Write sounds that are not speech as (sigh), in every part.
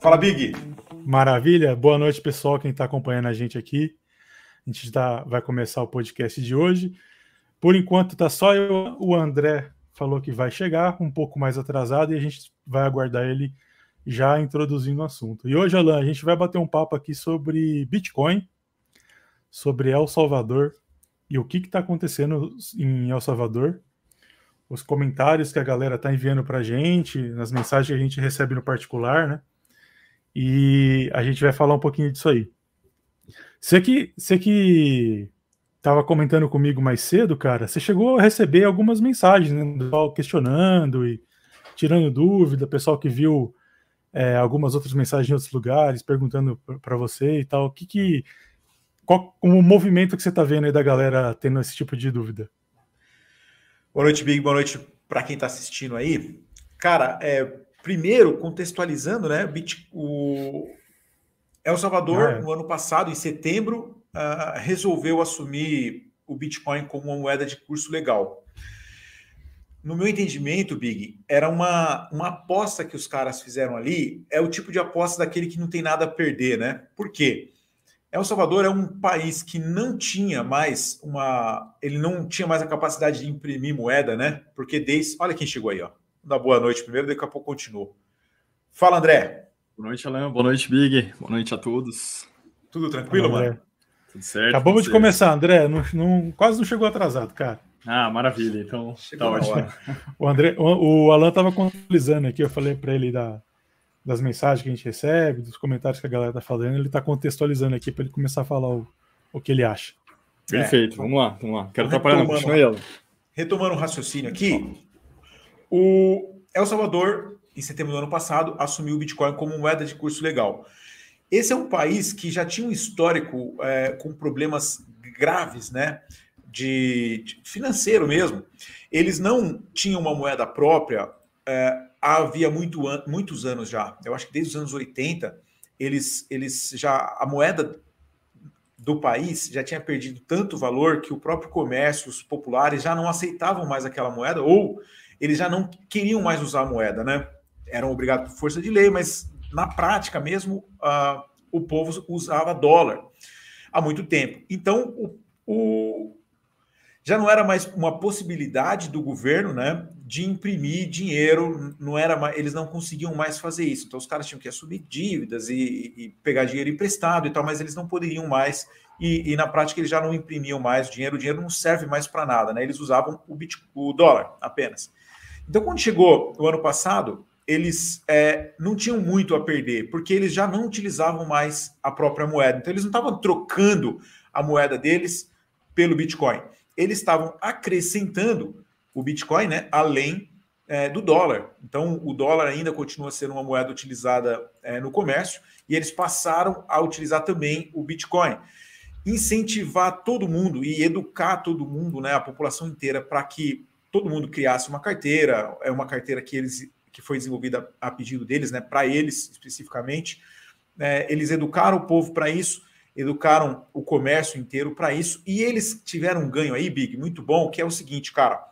Fala, Big. Maravilha. Boa noite, pessoal, quem está acompanhando a gente aqui. A gente tá, vai começar o podcast de hoje. Por enquanto está só eu, o André falou que vai chegar um pouco mais atrasado e a gente vai aguardar ele já introduzindo o assunto. E hoje, Alan, a gente vai bater um papo aqui sobre Bitcoin, sobre El Salvador e o que está acontecendo em El Salvador, os comentários que a galera está enviando para a gente, nas mensagens que a gente recebe no particular, né? E a gente vai falar um pouquinho disso aí. Você que, você que estava comentando comigo mais cedo, cara, você chegou a receber algumas mensagens, né? questionando e tirando dúvida, pessoal que viu é, algumas outras mensagens em outros lugares, perguntando para você e tal. O que que. Qual o movimento que você está vendo aí da galera tendo esse tipo de dúvida? Boa noite, Big. Boa noite para quem está assistindo aí. Cara, é, primeiro, contextualizando, né? O El Salvador, ah, é. no ano passado, em setembro, uh, resolveu assumir o Bitcoin como uma moeda de curso legal no meu entendimento, Big, era uma, uma aposta que os caras fizeram ali. É o tipo de aposta daquele que não tem nada a perder, né? Por quê? El Salvador é um país que não tinha mais uma. Ele não tinha mais a capacidade de imprimir moeda, né? Porque desde. Olha quem chegou aí, ó. Dá boa noite primeiro, daqui a pouco continua. Fala, André. Boa noite, Alain. Boa noite, Big. Boa noite a todos. Tudo tranquilo, mano? Tudo certo. Acabamos de começar, André. Não, não, quase não chegou atrasado, cara. Ah, maravilha. Então, Chegou tá ótimo. O, André, o, o Alan estava contextualizando aqui, eu falei para ele da, das mensagens que a gente recebe, dos comentários que a galera tá falando, ele está contextualizando aqui para ele começar a falar o, o que ele acha. Perfeito, é. vamos lá, vamos lá. Quero atrapalhar, não, continua aí, Retomando o raciocínio aqui, o El Salvador, em setembro do ano passado, assumiu o Bitcoin como moeda de curso legal. Esse é um país que já tinha um histórico é, com problemas graves, né? de, de financeiro mesmo, eles não tinham uma moeda própria é, havia muito muitos anos já. Eu acho que desde os anos 80, eles, eles já a moeda do país já tinha perdido tanto valor que o próprio comércio, os populares já não aceitavam mais aquela moeda ou eles já não queriam mais usar a moeda, né? Eram obrigados por força de lei, mas na prática mesmo uh, o povo usava dólar há muito tempo. Então o, o, já não era mais uma possibilidade do governo, né, de imprimir dinheiro, não era mais, eles não conseguiam mais fazer isso. Então os caras tinham que assumir dívidas e, e pegar dinheiro emprestado e tal, mas eles não poderiam mais e, e, na prática eles já não imprimiam mais dinheiro, o dinheiro não serve mais para nada, né? Eles usavam o, bit, o dólar apenas. Então quando chegou o ano passado, eles é, não tinham muito a perder, porque eles já não utilizavam mais a própria moeda. Então eles não estavam trocando a moeda deles pelo Bitcoin eles estavam acrescentando o Bitcoin, né, além é, do dólar. Então, o dólar ainda continua sendo uma moeda utilizada é, no comércio e eles passaram a utilizar também o Bitcoin. Incentivar todo mundo e educar todo mundo, né, a população inteira, para que todo mundo criasse uma carteira. É uma carteira que eles que foi desenvolvida a pedido deles, né, para eles especificamente. É, eles educaram o povo para isso educaram o comércio inteiro para isso e eles tiveram um ganho aí, Big, muito bom, que é o seguinte, cara.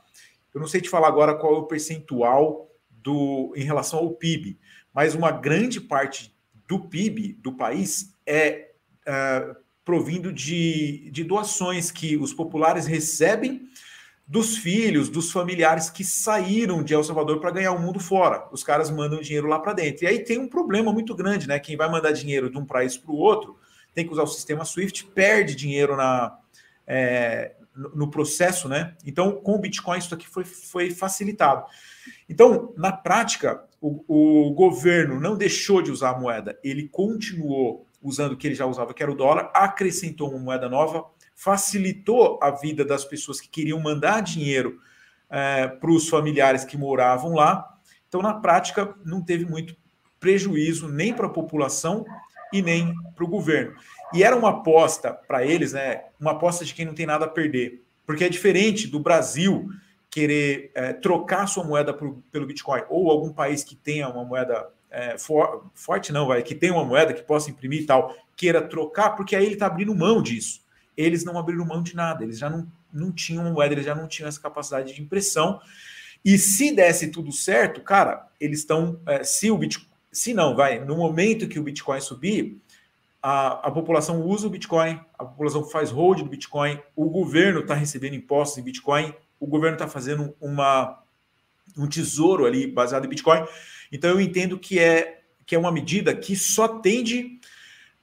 Eu não sei te falar agora qual é o percentual do em relação ao PIB, mas uma grande parte do PIB do país é, é provindo de, de doações que os populares recebem dos filhos, dos familiares que saíram de El Salvador para ganhar o mundo fora. Os caras mandam dinheiro lá para dentro. E aí tem um problema muito grande, né? Quem vai mandar dinheiro de um país para o outro tem que usar o sistema SWIFT, perde dinheiro na, é, no processo, né? Então, com o Bitcoin, isso aqui foi, foi facilitado. Então, na prática, o, o governo não deixou de usar a moeda, ele continuou usando o que ele já usava, que era o dólar, acrescentou uma moeda nova, facilitou a vida das pessoas que queriam mandar dinheiro é, para os familiares que moravam lá. Então, na prática, não teve muito prejuízo nem para a população e nem para o governo. E era uma aposta para eles, né? Uma aposta de quem não tem nada a perder. Porque é diferente do Brasil querer é, trocar sua moeda por, pelo Bitcoin, ou algum país que tenha uma moeda é, for, forte, não, vai, que tenha uma moeda que possa imprimir e tal, queira trocar, porque aí ele está abrindo mão disso. Eles não abriram mão de nada, eles já não, não tinham moeda, eles já não tinham essa capacidade de impressão. E se desse tudo certo, cara, eles estão. É, se o Bitcoin. Se não, vai, no momento que o Bitcoin subir, a, a população usa o Bitcoin, a população faz hold do Bitcoin, o governo está recebendo impostos em Bitcoin, o governo está fazendo uma, um tesouro ali baseado em Bitcoin. Então eu entendo que é, que é uma medida que só tende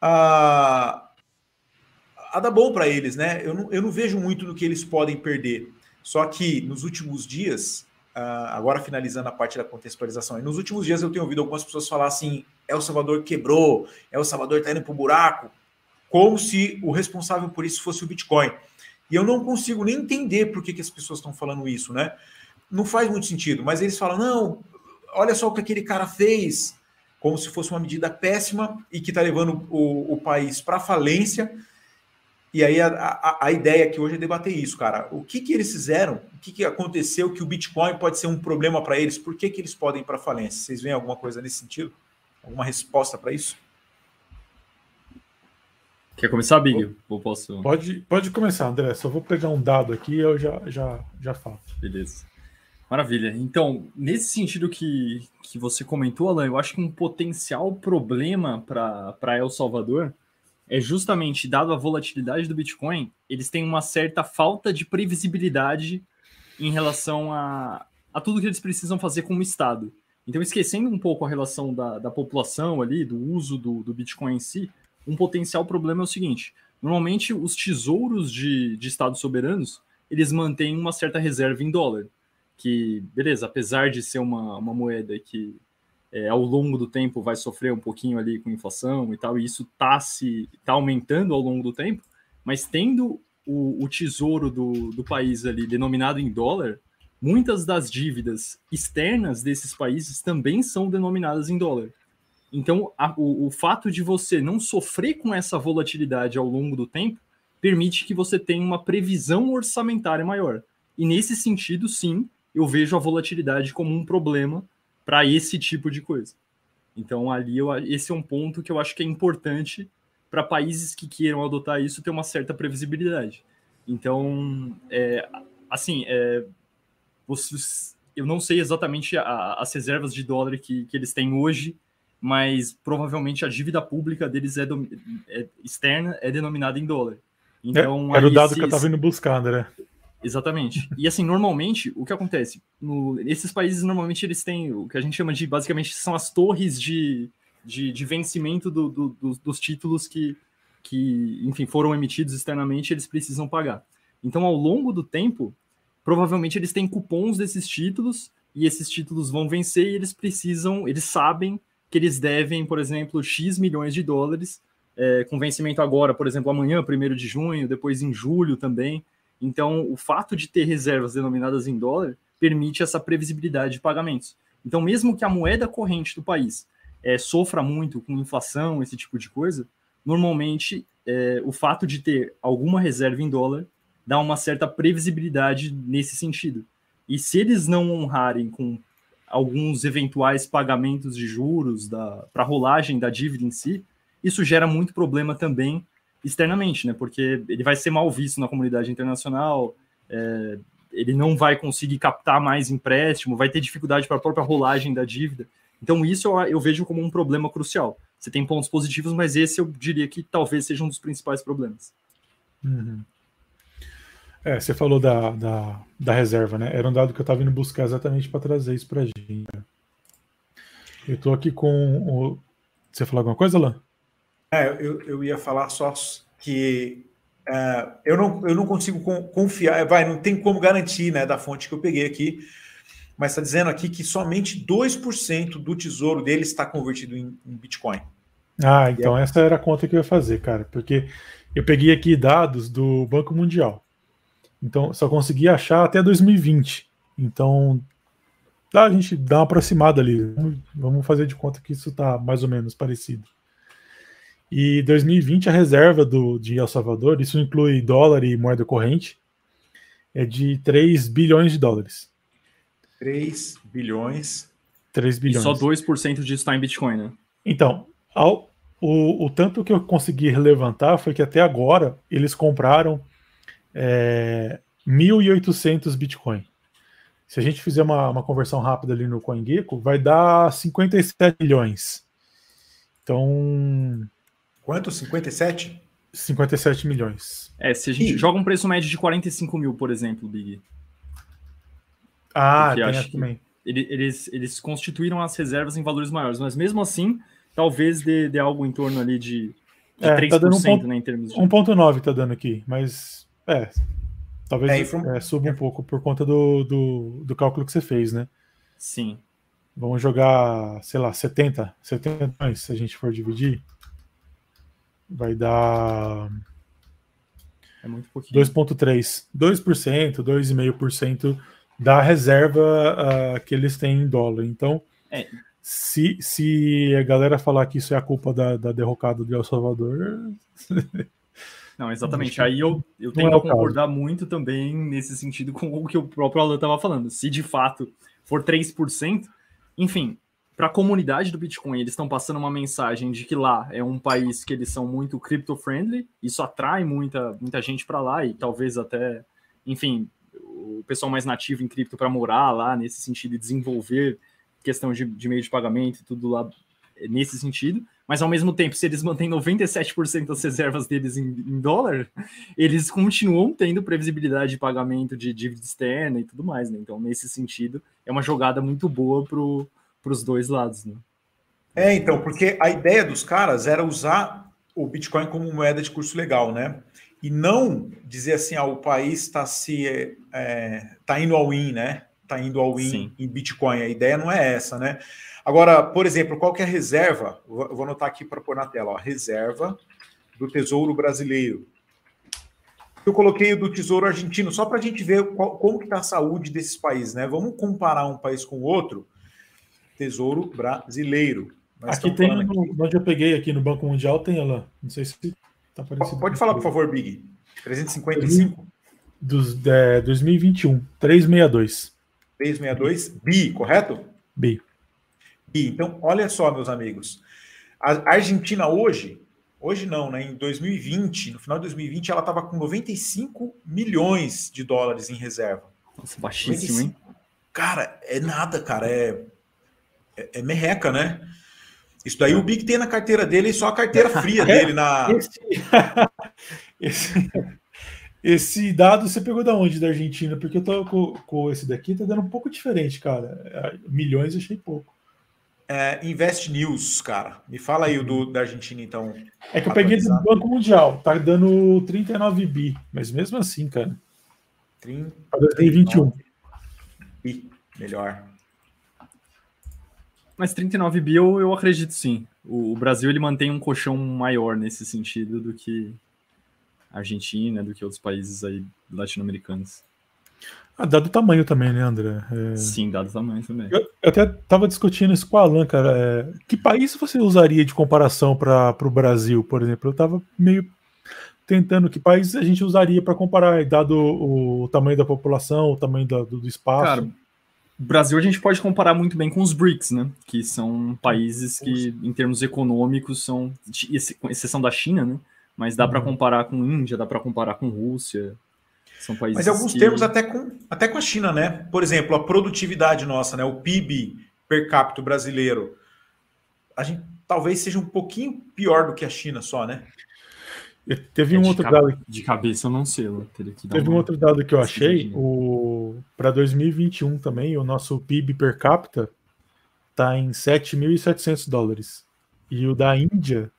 a, a dar bom para eles, né? Eu não, eu não vejo muito no que eles podem perder. Só que nos últimos dias, agora finalizando a parte da contextualização, nos últimos dias eu tenho ouvido algumas pessoas falar assim: El Salvador quebrou, El Salvador está indo para o buraco, como se o responsável por isso fosse o Bitcoin. E eu não consigo nem entender por que, que as pessoas estão falando isso, né? Não faz muito sentido, mas eles falam: não, olha só o que aquele cara fez, como se fosse uma medida péssima e que está levando o, o país para falência. E aí a, a, a, ideia aqui hoje é debater isso, cara. O que, que eles fizeram? O que, que aconteceu que o Bitcoin pode ser um problema para eles? Por que, que eles podem ir para falência? Vocês veem alguma coisa nesse sentido? Alguma resposta para isso? Quer começar, Big? Ou posso... Pode, pode começar, André. Só vou pegar um dado aqui e eu já, já, já falo. Beleza. Maravilha. Então, nesse sentido que, que você comentou, Alan, eu acho que um potencial problema para El Salvador é justamente, dado a volatilidade do Bitcoin, eles têm uma certa falta de previsibilidade em relação a, a tudo que eles precisam fazer como Estado. Então, esquecendo um pouco a relação da, da população ali, do uso do, do Bitcoin em si, um potencial problema é o seguinte: normalmente os tesouros de, de estados soberanos eles mantêm uma certa reserva em dólar. Que, beleza, apesar de ser uma, uma moeda que é, ao longo do tempo vai sofrer um pouquinho ali com inflação e tal, e isso está se tá aumentando ao longo do tempo, mas tendo o, o tesouro do, do país ali denominado em dólar, muitas das dívidas externas desses países também são denominadas em dólar. Então, a, o, o fato de você não sofrer com essa volatilidade ao longo do tempo permite que você tenha uma previsão orçamentária maior. E nesse sentido, sim, eu vejo a volatilidade como um problema para esse tipo de coisa. Então, ali, eu, esse é um ponto que eu acho que é importante para países que queiram adotar isso ter uma certa previsibilidade. Então, é, assim, é, eu não sei exatamente a, as reservas de dólar que, que eles têm hoje, mas provavelmente a dívida pública deles é, do, é externa é denominada em dólar. Então, é, era o dado que eu estava indo buscar, André. Exatamente. E assim, normalmente, o que acontece? No, esses países, normalmente, eles têm o que a gente chama de, basicamente, são as torres de, de, de vencimento do, do, do, dos títulos que, que, enfim, foram emitidos externamente, eles precisam pagar. Então, ao longo do tempo, provavelmente eles têm cupons desses títulos, e esses títulos vão vencer e eles precisam, eles sabem que eles devem, por exemplo, X milhões de dólares, é, com vencimento agora, por exemplo, amanhã, 1 de junho, depois em julho também. Então, o fato de ter reservas denominadas em dólar permite essa previsibilidade de pagamentos. Então, mesmo que a moeda corrente do país é, sofra muito com inflação, esse tipo de coisa, normalmente é, o fato de ter alguma reserva em dólar dá uma certa previsibilidade nesse sentido. E se eles não honrarem com alguns eventuais pagamentos de juros para a rolagem da dívida em si, isso gera muito problema também externamente, né? Porque ele vai ser mal visto na comunidade internacional, é, ele não vai conseguir captar mais empréstimo, vai ter dificuldade para a própria rolagem da dívida. Então, isso eu, eu, vejo como um problema crucial. Você tem pontos positivos, mas esse eu diria que talvez seja um dos principais problemas. Uhum. É, você falou da, da, da, reserva, né? Era um dado que eu estava indo buscar exatamente para trazer isso para a gente. Eu estou aqui com o. Você falou alguma coisa, Alain? É, eu, eu ia falar só que é, eu, não, eu não consigo confiar, vai, não tem como garantir né, da fonte que eu peguei aqui, mas está dizendo aqui que somente 2% do tesouro dele está convertido em, em Bitcoin. Ah, então é... essa era a conta que eu ia fazer, cara, porque eu peguei aqui dados do Banco Mundial. Então, só consegui achar até 2020. Então, a gente dá uma aproximada ali. Vamos fazer de conta que isso está mais ou menos parecido. E 2020 a reserva do, de El Salvador, isso inclui dólar e moeda corrente, é de 3 bilhões de dólares. 3 bilhões. 3 bilhões. E só 2% disso está em Bitcoin, né? Então, ao, o, o tanto que eu consegui levantar foi que até agora eles compraram é, 1.800 Bitcoin. Se a gente fizer uma, uma conversão rápida ali no CoinGecko, vai dar 57 milhões. Então. Quanto? 57? 57 milhões. É, se a gente e... joga um preço médio de 45 mil, por exemplo, Big. Ah, tem acho também. Eles, eles constituíram as reservas em valores maiores, mas mesmo assim, talvez dê, dê algo em torno ali de, de é, 3%, tá dando um ponto, né, em termos de... 1.9 tá dando aqui, mas é, talvez é, from... é, suba um pouco por conta do, do, do, cálculo que você fez, né? Sim. Vamos jogar, sei lá, 70, 70 milhões, se a gente for dividir. Vai dar... É muito pouquinho. 2.3, 2%, 2,5% da reserva uh, que eles têm em dólar. Então, é. se, se a galera falar que isso é a culpa da, da derrocada do El Salvador. (laughs) Não, exatamente. Aí eu, eu tenho é que concordar caso. muito também nesse sentido com o que o próprio Alan estava falando. Se de fato for 3%, enfim, para a comunidade do Bitcoin, eles estão passando uma mensagem de que lá é um país que eles são muito crypto-friendly, isso atrai muita, muita gente para lá e talvez até, enfim, o pessoal mais nativo em cripto para morar lá, nesse sentido, e desenvolver questão de, de meio de pagamento e tudo lá nesse sentido, mas ao mesmo tempo, se eles mantêm 97% das reservas deles em, em, dólar, eles continuam tendo previsibilidade de pagamento de dívida externa e tudo mais, né? Então, nesse sentido, é uma jogada muito boa para os dois lados, né? É, então, porque a ideia dos caras era usar o Bitcoin como moeda de curso legal, né? e não dizer assim, ah, o país está se é, tá indo ao in, né? Está indo ao in em Bitcoin. A ideia não é essa, né? Agora, por exemplo, qual que é a reserva? Eu vou anotar aqui para pôr na tela, ó, reserva do Tesouro Brasileiro. Eu coloquei o do Tesouro Argentino só para a gente ver qual, como que está a saúde desses países, né? Vamos comparar um país com o outro. Tesouro Brasileiro. Nós aqui tem, aqui. onde eu peguei aqui no Banco Mundial, tem ela. Não sei se Tá Pode falar, por favor, Big. 355? Dos, é, 2021, 362. 362, BI, correto? BI. BI. Então, olha só, meus amigos. A Argentina hoje, hoje não, né? Em 2020, no final de 2020, ela estava com 95 milhões de dólares em reserva. Nossa, baixíssimo, 95. hein? Cara, é nada, cara. É, é, é merreca, né? Isso daí o Big tem na carteira dele e só a carteira (laughs) fria dele na. (laughs) Esse, esse, esse, dado você pegou da onde? Da Argentina? Porque eu tô com, com, esse daqui, tá dando um pouco diferente, cara. Milhões eu achei pouco. É, Invest News, cara. Me fala aí o do, da Argentina, então. É que eu peguei do Banco Mundial, tá dando 39 bi, mas mesmo assim, cara. 30, 2021. Bi, melhor. Mas 39 bi eu, eu acredito sim. O, o, Brasil ele mantém um colchão maior nesse sentido do que a Argentina, do que outros países aí latino-americanos. Ah, dado o tamanho também, né, André? É... Sim, dado o tamanho também. Eu, eu até estava discutindo isso com a Alan, cara. É... Que país você usaria de comparação para o Brasil, por exemplo? Eu estava meio tentando que país a gente usaria para comparar, dado o, o, tamanho da população, o tamanho do, do espaço. Cara, Brasil a gente pode comparar muito bem com os BRICS, né? Que são países que, em termos econômicos, são, com exceção da China, né? Mas dá uhum. para comparar com Índia, dá para comparar com Rússia. São países Mas em alguns que... termos até com, até com a China, né? Por exemplo, a produtividade nossa, né? O PIB per capita brasileiro, a gente talvez seja um pouquinho pior do que a China só, né? Teve é, um outro dado. De cabeça eu não sei, eu Teve um outro dado que eu achei. O... Para 2021 também, o nosso PIB per capita está em 7.700 dólares. E o da Índia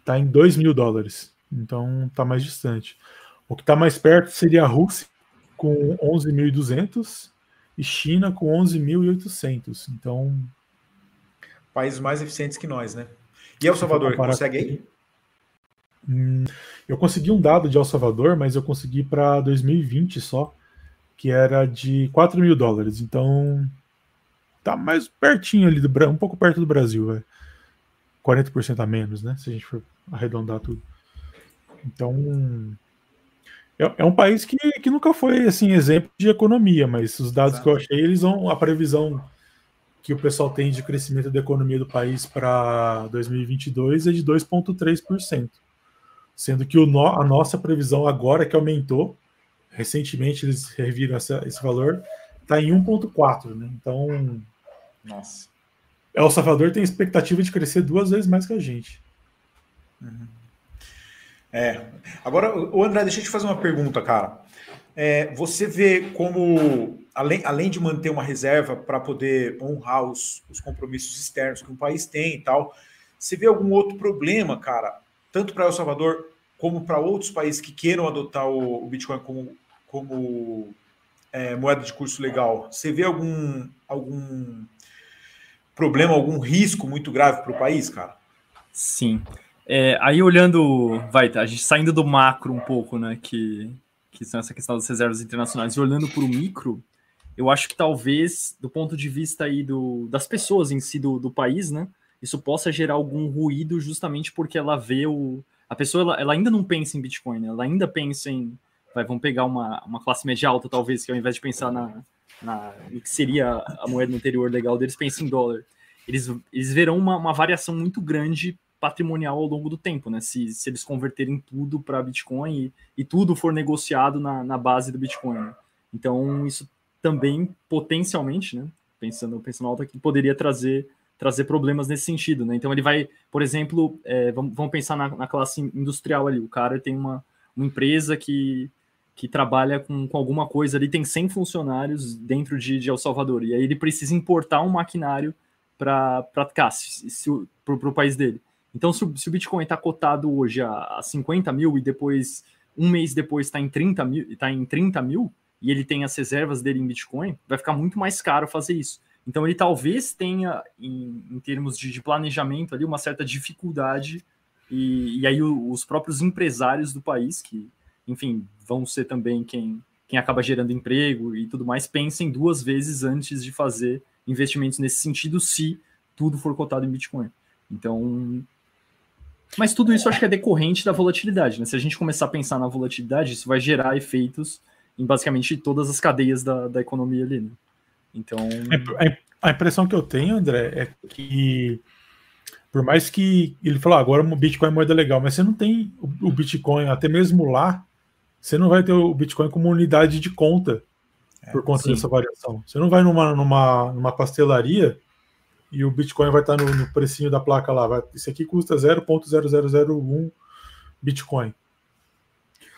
está em 2 mil dólares. Então está mais distante. O que está mais perto seria a Rússia, com 11.200 e China com 11.800. Então. Países mais eficientes que nós, né? E El Salvador, consegue aí? Hum, eu consegui um dado de El Salvador, mas eu consegui para 2020 só, que era de 4 mil dólares. Então tá mais pertinho ali, do, um pouco perto do Brasil, véio. 40% a menos, né? Se a gente for arredondar tudo. Então é, é, um país que, que nunca foi assim exemplo de economia, mas os dados Exato. que eu achei, eles vão a previsão que o pessoal tem de crescimento da economia do país para 2022 é de 2,3% sendo que no, a nossa previsão agora que aumentou, recentemente eles reviram essa, esse valor, está em 1,4, né? Então. Nossa. El Salvador tem expectativa de crescer duas vezes mais que a gente. Uhum. É. Agora, o André, deixa eu te fazer uma pergunta, cara. É, você vê como, além, além de manter uma reserva para poder honrar os, os compromissos externos que um país tem e tal, você vê algum outro problema, cara, tanto para El Salvador como para outros países que queiram adotar o, o Bitcoin como, como é, moeda de curso legal? Você vê algum, algum problema, algum risco muito grave para o país, cara? Sim. É, aí olhando, vai, tá, a gente saindo do macro um pouco, né, que, que são essa questão das reservas internacionais, e olhando para o micro, eu acho que talvez, do ponto de vista aí do, das pessoas em si do, do país, né, isso possa gerar algum ruído justamente porque ela vê o... A pessoa, ela, ela ainda não pensa em Bitcoin, né, ela ainda pensa em... Vai, vamos pegar uma, uma classe média alta, talvez, que ao invés de pensar na, na, no que seria a moeda anterior legal deles, pensam em dólar. Eles, eles verão uma, uma variação muito grande patrimonial ao longo do tempo, né? Se, se eles converterem tudo para Bitcoin e, e, tudo for negociado na, na base do Bitcoin. Né? Então, isso também potencialmente, né? Pensando, pensando alto aqui, poderia trazer trazer problemas nesse sentido, né? Então ele vai, por exemplo, é, vamos, vamos, pensar na, na, classe industrial ali. O cara tem uma, uma empresa que, que trabalha com, com alguma coisa ali, tem 100 funcionários dentro de, de El Salvador, e aí ele precisa importar um maquinário para o país dele. Então, se o, se o Bitcoin está cotado hoje a, a 50 mil e depois, um mês depois, está em 30 mil, está em 30 mil, e ele tem as reservas dele em Bitcoin, vai ficar muito mais caro fazer isso. Então, ele talvez tenha, em, em termos de, de, planejamento, ali, uma certa dificuldade, e, e aí o, os próprios empresários do país, que, enfim, vão ser também quem, quem acaba gerando emprego e tudo mais, pensem duas vezes antes de fazer investimentos nesse sentido, se tudo for cotado em Bitcoin. Então, mas tudo isso acho que é decorrente da volatilidade, né? Se a gente começar a pensar na volatilidade, isso vai gerar efeitos em basicamente todas as cadeias da, da economia ali, né? Então. A impressão que eu tenho, André, é que por mais que ele falou, ah, agora o Bitcoin é moeda legal, mas você não tem o Bitcoin, até mesmo lá, você não vai ter o Bitcoin como unidade de conta é, por conta sim. dessa variação. Você não vai numa, numa, numa pastelaria e o Bitcoin vai estar no, no precinho da placa lá. Vai, isso aqui custa 0.0001 Bitcoin.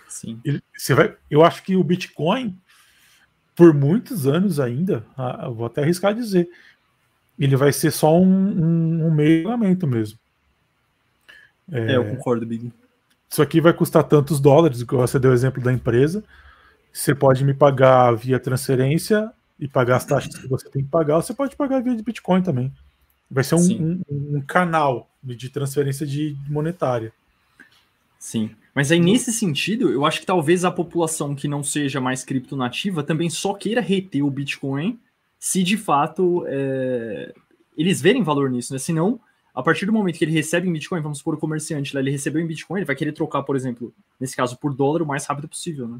Sim. Ele, você vai, eu acho que o Bitcoin, por muitos anos ainda, vou até arriscar dizer, ele vai ser só um, um, um meio de pagamento mesmo. É, é, eu concordo, Big. Isso aqui vai custar tantos dólares, você deu o exemplo da empresa. Você pode me pagar via transferência e pagar as taxas que você tem que pagar, você pode pagar via de Bitcoin também. Vai ser um, um, um, canal de transferência de monetária. Sim. Mas aí, nesse sentido, eu acho que talvez a população que não seja mais criptonativa também só queira reter o Bitcoin se de fato é, eles verem valor nisso, né? Senão, a partir do momento que ele recebe em Bitcoin, vamos supor o comerciante lá, ele recebeu em Bitcoin, ele vai querer trocar, por exemplo, nesse caso, por dólar o mais rápido possível, né?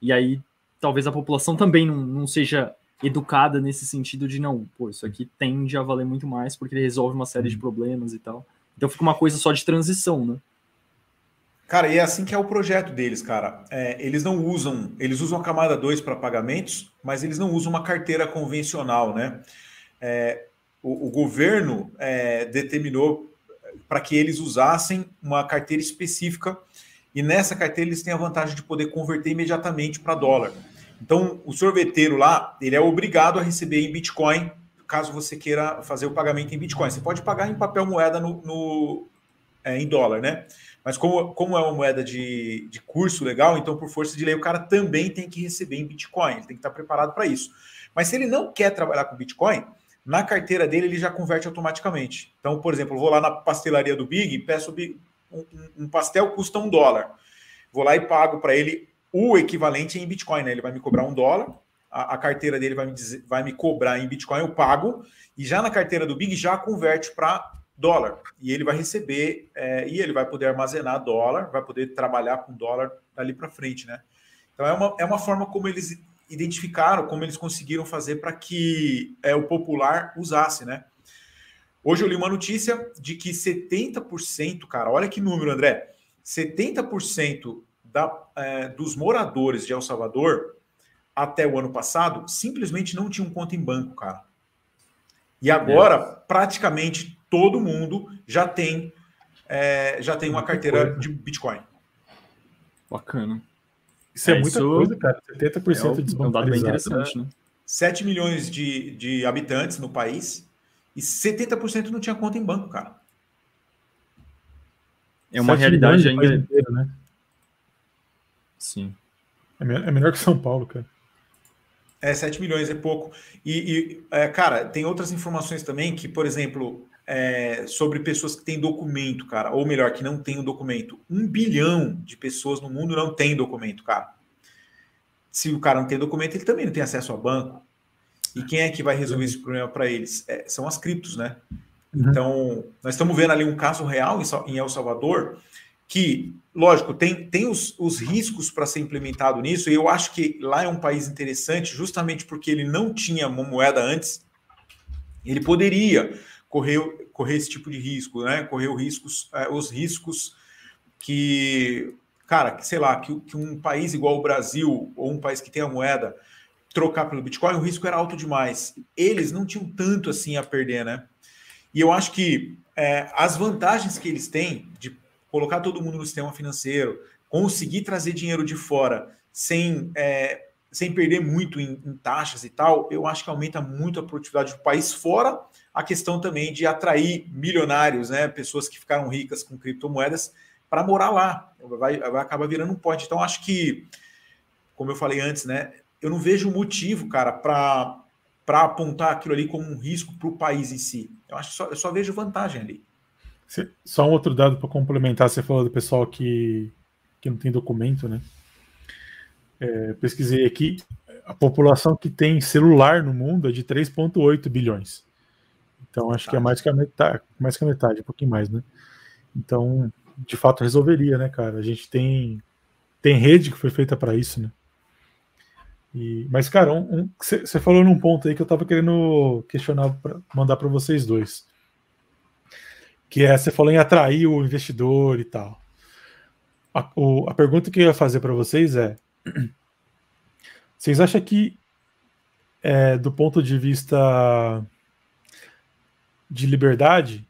E aí, talvez a população também não, não seja educada nesse sentido de não, pô, isso aqui tende a valer muito mais porque ele resolve uma série de uhum. problemas e tal. Então fica uma coisa só de transição, né? Cara, e é assim que é o projeto deles, cara. É, eles não usam, eles usam a camada 2 para pagamentos, mas eles não usam uma carteira convencional, né? É, o, o, governo é, determinou para que eles usassem uma carteira específica e nessa carteira eles têm a vantagem de poder converter imediatamente para dólar. Então, o sorveteiro lá, ele é obrigado a receber em Bitcoin, caso você queira fazer o pagamento em Bitcoin. Você pode pagar em papel moeda no, no é, em dólar, né? Mas como, como é uma moeda de, de curso legal, então, por força de lei, o cara também tem que receber em Bitcoin. Ele tem que estar preparado para isso. Mas se ele não quer trabalhar com Bitcoin, na carteira dele ele já converte automaticamente. Então, por exemplo, eu vou lá na pastelaria do Big e peço um, um pastel custa um dólar. Vou lá e pago para ele o equivalente em Bitcoin, né? Ele vai me cobrar um dólar, a, a carteira dele vai me, dizer, vai me cobrar em Bitcoin, eu pago, e já na carteira do Big já converte para dólar. E ele vai receber, é, e ele vai poder armazenar dólar, vai poder trabalhar com dólar dali para frente, né? Então é uma, é uma forma como eles identificaram, como eles conseguiram fazer para que é, o popular usasse, né? Hoje eu li uma notícia de que 70%, cara, olha que número, André, 70% da, é, dos moradores de El Salvador até o ano passado, simplesmente não tinham conta em banco, cara. E agora, praticamente todo mundo já tem, é, já tem uma carteira de Bitcoin. Bacana. Isso é, é muita isso... coisa, cara. 70% é, de é um dado bem interessante, né? 7 milhões de, de habitantes no país e 70% não tinha conta em banco, cara. É uma realidade ainda. Inteiro, né? Sim. É, é menor que São Paulo, cara. É, 7 milhões é pouco. E, e é, cara, tem outras informações também que, por exemplo, é, sobre pessoas que têm documento, cara, ou melhor, que não têm o documento. Um bilhão de pessoas no mundo não tem documento, cara. Se o cara não tem documento, ele também não tem acesso a banco. E quem é que vai resolver esse problema para eles? É, são as criptos, né? Uhum. Então, nós estamos vendo ali um caso real em El Salvador que, lógico, tem, tem os, os riscos para ser implementado nisso, e eu acho que lá é um país interessante, justamente porque ele não tinha uma moeda antes, ele poderia correr, correr esse tipo de risco, né? Correr os riscos, é, os riscos que, cara, que, sei lá, que, que um país igual o Brasil, ou um país que tem a moeda, trocar pelo Bitcoin, o risco era alto demais. Eles não tinham tanto assim a perder, né? E eu acho que é, as vantagens que eles têm de colocar todo mundo no sistema financeiro, conseguir trazer dinheiro de fora sem, é, sem perder muito em, em, taxas e tal, eu acho que aumenta muito a produtividade do país, fora a questão também de atrair milionários, né, pessoas que ficaram ricas com criptomoedas, para morar lá. Vai, vai acabar virando um ponte. Então, acho que, como eu falei antes, né, eu não vejo motivo, cara, para para apontar aquilo ali como um risco para o país em si. Eu acho só, eu só vejo vantagem ali. Só um outro dado para complementar, você falou do pessoal que, que não tem documento, né? É, pesquisei aqui, a população que tem celular no mundo é de 3,8 bilhões. Então acho que é mais que a metade, mais que a metade, um pouquinho mais, né? Então, de fato, resolveria, né, cara? A gente tem, tem rede que foi feita para isso, né? E, mas, cara, você um, um, falou num ponto aí que eu tava querendo questionar, pra, mandar para vocês dois que é, você falou em atrair o investidor e tal. A, o, a pergunta que eu ia fazer para vocês é: (clears throat) vocês acham que, é, do ponto de vista de liberdade,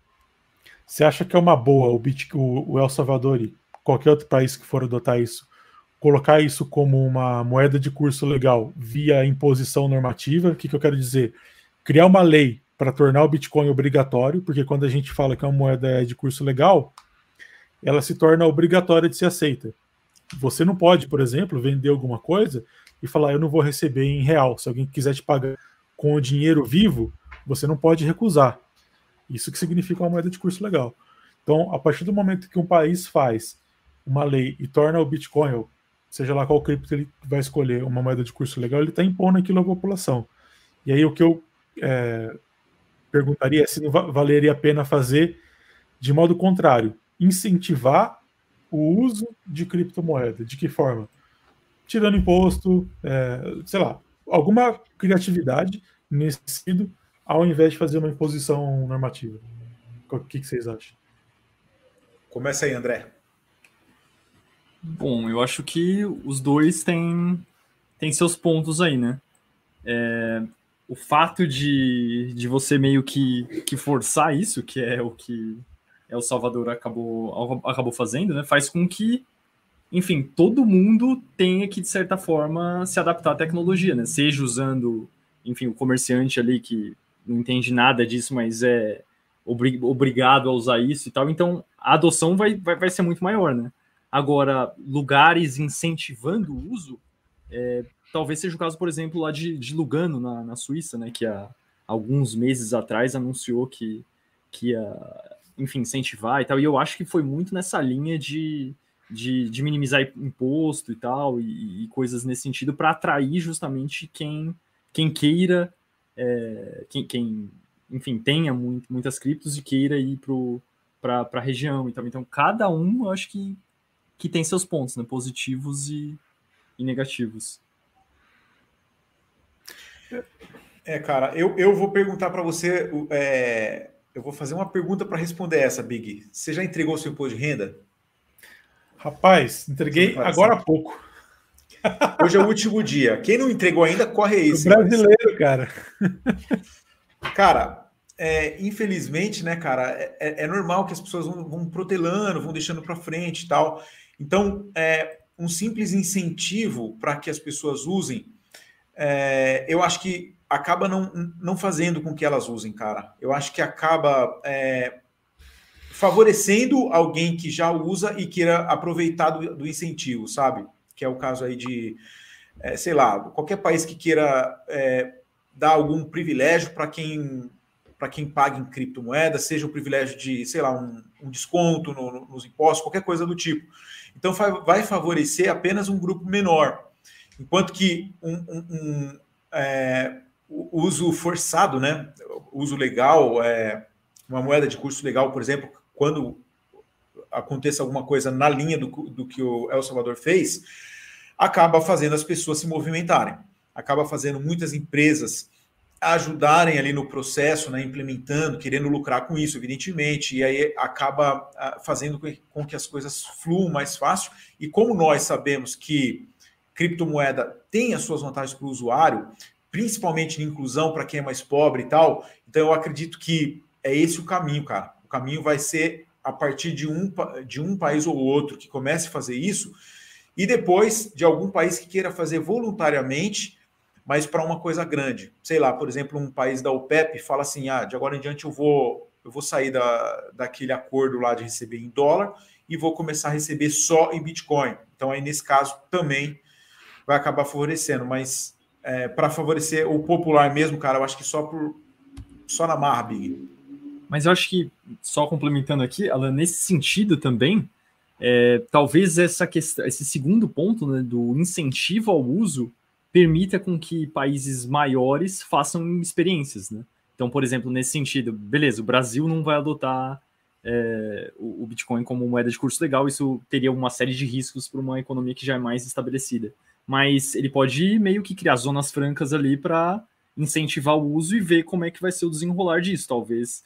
você acha que é uma boa o, o, o El Salvador e qualquer outro país que for adotar isso, colocar isso como uma moeda de curso legal via imposição normativa? O que, que eu quero dizer? Criar uma lei para tornar o Bitcoin obrigatório, porque quando a gente fala que é uma moeda de curso legal, ela se torna obrigatória de ser aceita. Você não pode, por exemplo, vender alguma coisa e falar eu não vou receber em real. Se alguém quiser te pagar com o dinheiro vivo, você não pode recusar. Isso que significa uma moeda de curso legal. Então, a partir do momento que um país faz uma lei e torna o Bitcoin, seja lá qual cripto ele vai escolher, uma moeda de curso legal, ele está impondo aquilo à população. E aí o que eu é, perguntaria se não valeria a pena fazer de modo contrário, incentivar o uso de criptomoeda. De que forma? Tirando imposto, é, sei lá, alguma criatividade nesse sentido, ao invés de fazer uma imposição normativa. O que, que vocês acham? Começa aí, André. Bom, eu acho que os dois têm, têm seus pontos aí, né? É, o fato de, de você meio que, que forçar isso, que é o que El Salvador acabou, acabou fazendo, né, faz com que, enfim, todo mundo tenha que, de certa forma, se adaptar à tecnologia, né? Seja usando, enfim, o comerciante ali que não entende nada disso, mas é obrigado a usar isso e tal. Então, a adoção vai, vai, vai ser muito maior, né? Agora, lugares incentivando o uso, é, talvez seja o caso, por exemplo, lá de, de Lugano, na, na Suíça, né, que há alguns meses atrás anunciou que, que ia, enfim, incentivar e tal, e eu acho que foi muito nessa linha de, de, de minimizar imposto e tal, e, e coisas nesse sentido, para atrair justamente quem, quem queira, é, quem, quem, enfim, tenha muito, muitas criptos e queira ir para a região e tal. Então, cada um, eu acho que, que tem seus pontos, né, positivos e, e negativos. É, cara, eu, eu vou perguntar para você. É, eu vou fazer uma pergunta para responder essa, Big. Você já entregou o seu imposto de renda? Rapaz, entreguei agora há pouco. Hoje é o último dia. Quem não entregou ainda, corre aí. O brasileiro, cara. Cara, é, infelizmente, né, cara, é, é, é, normal que as pessoas vão, vão protelando, vão deixando para frente e tal. Então, é, um simples incentivo para que as pessoas usem, é, eu acho que acaba não, não fazendo com que elas usem, cara. Eu acho que acaba é, favorecendo alguém que já usa e queira aproveitar do, do incentivo, sabe? Que é o caso aí de, é, sei lá, qualquer país que queira é, dar algum privilégio para quem para quem paga em criptomoeda, seja o privilégio de, sei lá, um, um desconto no, no, nos impostos, qualquer coisa do tipo. Então vai favorecer apenas um grupo menor, enquanto que um, um, um é, uso forçado, né, uso legal, é, uma moeda de curso legal, por exemplo, quando aconteça alguma coisa na linha do, do que o El Salvador fez, acaba fazendo as pessoas se movimentarem, acaba fazendo muitas empresas ajudarem ali no processo, né, implementando, querendo lucrar com isso, evidentemente, e aí acaba ah, fazendo com que as coisas fluam mais fácil. E como nós sabemos que criptomoeda tem as suas vantagens para o usuário, principalmente em inclusão para quem é mais pobre e tal, então eu acredito que é esse o caminho, cara. O caminho vai ser a partir de um, de um país ou outro que comece a fazer isso, e depois de algum país que queira fazer voluntariamente mas para uma coisa grande. Sei lá, por exemplo, um país da OPEP fala assim: ah, de agora em diante eu vou, eu vou sair da, daquele acordo lá de receber em dólar e vou começar a receber só em Bitcoin. Então, aí nesse caso também vai acabar favorecendo, mas é, para favorecer o popular mesmo, cara, eu acho que só por só na marra, Big. Mas eu acho que, só complementando aqui, Alan, nesse sentido também, é, talvez essa questão, esse segundo ponto né, do incentivo ao uso permita com que países maiores façam experiências, né? Então, por exemplo, nesse sentido, beleza, o Brasil não vai adotar é, o, o, Bitcoin como moeda de curso legal, isso teria uma série de riscos para uma economia que já é mais estabelecida. Mas ele pode meio que criar zonas francas ali para incentivar o uso e ver como é que vai ser o desenrolar disso, talvez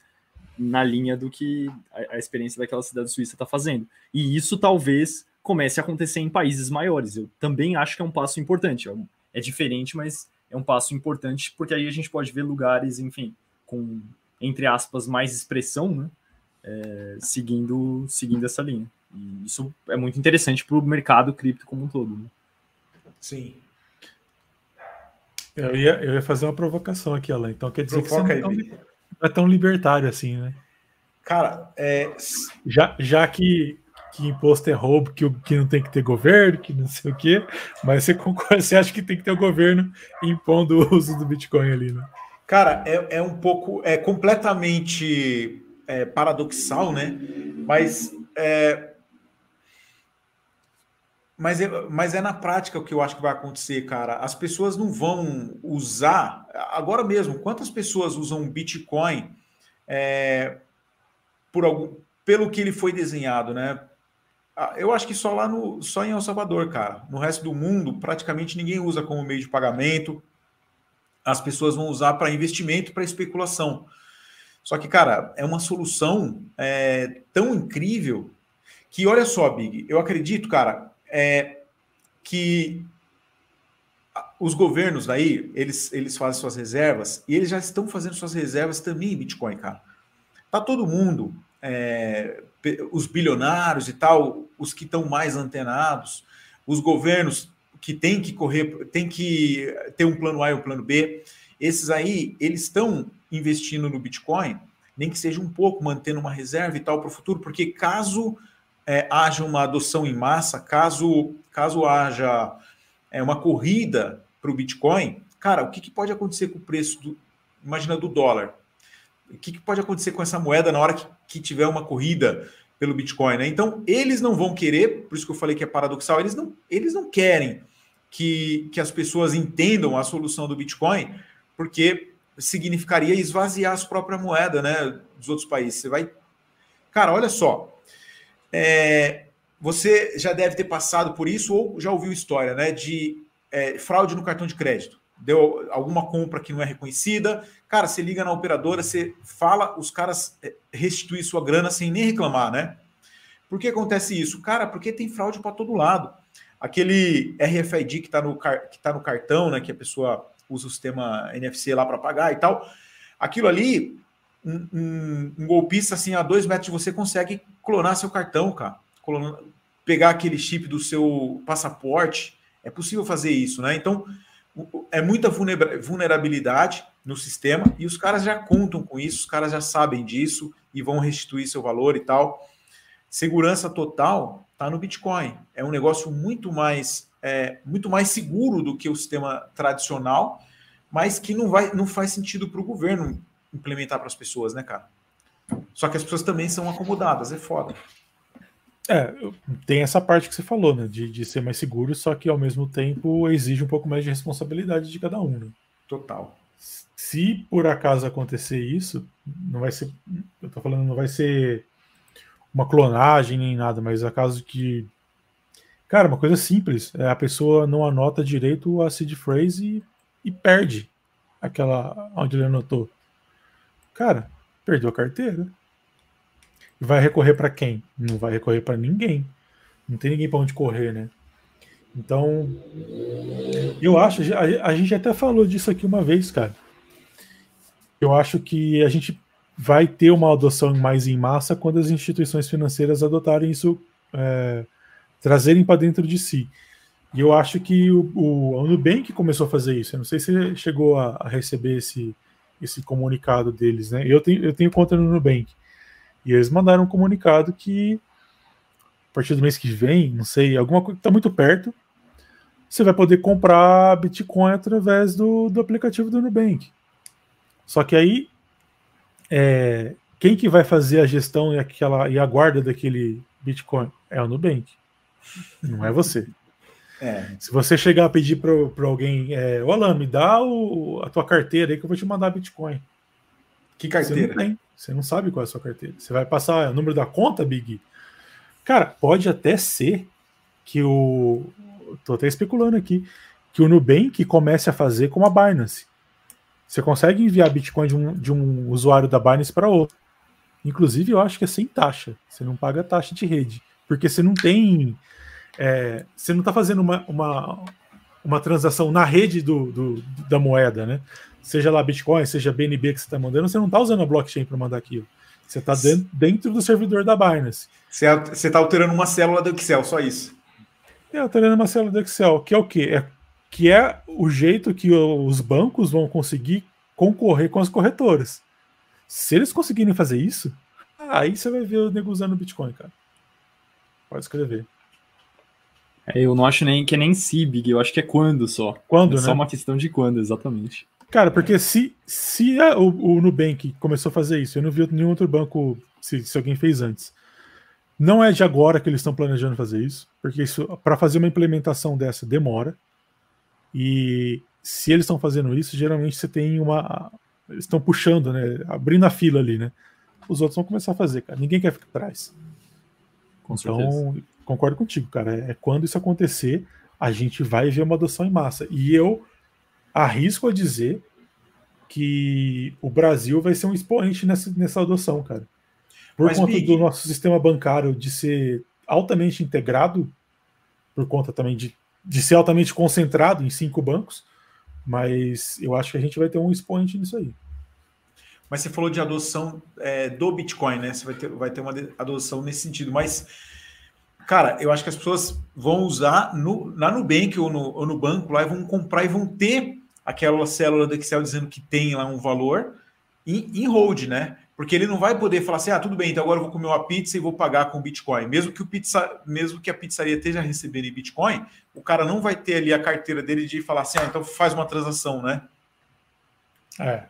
na linha do que a, a experiência daquela cidade suíça está fazendo. E isso talvez comece a acontecer em países maiores. Eu também acho que é um passo importante. É um, é diferente, mas é um passo importante, porque aí a gente pode ver lugares, enfim, com, entre aspas, mais expressão, né? É, seguindo, seguindo essa linha. E isso é muito interessante para o mercado cripto como um todo. Né? Sim. Eu ia, eu ia fazer uma provocação aqui, Alan. Então quer dizer Provoca que você não, não é tão libertário assim, né? Cara, é... já, já que que imposto é roubo, que, que não tem que ter governo, que não sei o quê, mas você concorda, você acha que tem que ter o governo impondo o uso do Bitcoin ali, né? Cara, é, é um pouco, é completamente é, paradoxal, né? Mas é, mas é, mas é na prática o que eu acho que vai acontecer, cara. As pessoas não vão usar. Agora mesmo, quantas pessoas usam Bitcoin é, por algum, pelo que ele foi desenhado, né? Ah, eu acho que só lá no, só em El Salvador, cara. No resto do mundo, praticamente ninguém usa como meio de pagamento. As pessoas vão usar para investimento, para especulação. Só que, cara, é uma solução é, tão incrível que, olha só, Big, eu acredito, cara, é, que os governos daí, eles, eles fazem suas reservas e eles já estão fazendo suas reservas também em Bitcoin, cara. Tá todo mundo é, os bilionários e tal, os que estão mais antenados, os governos que têm que correr, tem que ter um plano A e um plano B, esses aí, eles estão investindo no Bitcoin, nem que seja um pouco, mantendo uma reserva e tal para o futuro, porque caso é, haja uma adoção em massa, caso, caso haja é, uma corrida para o Bitcoin, cara, o que, que, pode acontecer com o preço do, imagina, do dólar? O que, que pode acontecer com essa moeda na hora que, que tiver uma corrida pelo Bitcoin, né? Então, eles não vão querer, por isso que eu falei que é paradoxal, eles não, eles não querem que, que as pessoas entendam a solução do Bitcoin, porque significaria esvaziar a própria moeda, né, dos outros países. Você vai... Cara, olha só, é, você já deve ter passado por isso ou já ouviu história, né, de é, fraude no cartão de crédito deu alguma compra que não é reconhecida. Cara, você liga na operadora, você fala, os caras eh, restituem sua grana sem nem reclamar, né? Por que acontece isso? Cara, porque tem fraude para todo lado. aquele RFID que está no, tá no cartão, né? Que a pessoa usa o sistema NFC lá para pagar e tal. Aquilo ali, um, um, golpista assim a dois metros de você consegue clonar seu cartão, cara. Clonar, pegar aquele chip do seu passaporte. É possível fazer isso, né? Então, é muita vulnerabilidade no sistema e os caras já contam com isso, os caras já sabem disso e vão restituir seu valor e tal. Segurança total está no Bitcoin. É um negócio muito mais, é, muito mais seguro do que o sistema tradicional, mas que não, vai, não faz sentido para o governo implementar para as pessoas, né, cara? Só que as pessoas também são acomodadas, é foda. É, tem essa parte que você falou, né? De, de ser mais seguro, só que ao mesmo tempo exige um pouco mais de responsabilidade de cada um. Né? Total. Se por acaso acontecer isso, não vai ser. Eu tô falando, não vai ser uma clonagem nem nada, mas acaso que. Cara, uma coisa simples. É a pessoa não anota direito a seed phrase e, e perde aquela onde ele anotou. Cara, perdeu a carteira vai recorrer para quem? Não vai recorrer para ninguém. Não tem ninguém para onde correr, né? Então, eu acho, a, a gente até falou disso aqui uma vez, cara. Eu acho que a gente vai ter uma adoção mais em massa quando as instituições financeiras adotarem isso, é, trazerem para dentro de si. E eu acho que o, o, Nubank começou a fazer isso. Eu não sei se chegou a, a, receber esse, esse comunicado deles, né? Eu tenho, eu tenho conta no Nubank. E eles mandaram um comunicado que a partir do mês que vem, não sei, alguma coisa está muito perto, você vai poder comprar Bitcoin através do, do aplicativo do Nubank. Só que aí, é, quem que vai fazer a gestão e, aquela, e a guarda daquele Bitcoin? É o Nubank. Não é você. É. Se você chegar a pedir para alguém, é, Olá, me dá o, a tua carteira aí que eu vou te mandar Bitcoin. Que carteira? Você não tem. Você não sabe qual é a sua carteira. Você vai passar o número da conta, Big? Cara, pode até ser que o. Tô até especulando aqui. Que o Nubank comece a fazer como a Binance. Você consegue enviar Bitcoin de um, de um usuário da Binance para outro. Inclusive, eu acho que é sem taxa. Você não paga taxa de rede. Porque você não tem. É, você não está fazendo uma, uma, uma transação na rede do, do, da moeda, né? seja lá Bitcoin, seja BNB que você está mandando, você não está usando a blockchain para mandar aquilo. Você está dentro, do servidor da Binance. Você está alterando uma célula do Excel, só isso. É, alterando uma célula do Excel, que é o quê? É, que é o jeito que os bancos vão conseguir concorrer com as corretoras. Se eles conseguirem fazer isso, aí você vai ver o nego usando Bitcoin, cara. Pode escrever. É, eu não acho nem que é nem CIBIG, eu acho que é quando só. Quando, é né? só uma questão de quando, exatamente. Cara, porque se, se a, o, o Nubank começou a fazer isso, eu não vi nenhum outro banco, se, se alguém fez antes. Não é de agora que eles estão planejando fazer isso, porque isso para fazer uma implementação dessa demora. E se eles estão fazendo isso, geralmente você tem uma. Eles estão puxando, né? Abrindo a fila ali, né? Os outros vão começar a fazer, cara. Ninguém quer ficar atrás. Com então, certeza. Concordo contigo, cara. É, é quando isso acontecer, a gente vai ver uma adoção em massa. E eu arrisco a dizer que o Brasil vai ser um expoente nessa, nessa adoção, cara. Por Mas, conta Big... do nosso sistema bancário de ser altamente integrado, por conta também de, de ser altamente concentrado em cinco bancos, mas eu acho que a gente vai ter um expoente nisso aí. Mas você falou de adoção é, do Bitcoin, né? Você vai ter, vai ter uma adoção nesse sentido, mas cara, eu acho que as pessoas vão usar no, na Nubank ou no, ou no banco lá e vão comprar e vão ter aquela célula do Excel dizendo que tem lá um valor em, em hold, né? Porque ele não vai poder falar assim, ah, tudo bem, então agora eu vou comer uma pizza e vou pagar com Bitcoin. Mesmo que o pizza, mesmo que a pizzaria esteja recebendo em Bitcoin, o cara não vai ter ali a carteira dele de falar assim, ah, então faz uma transação, né? É.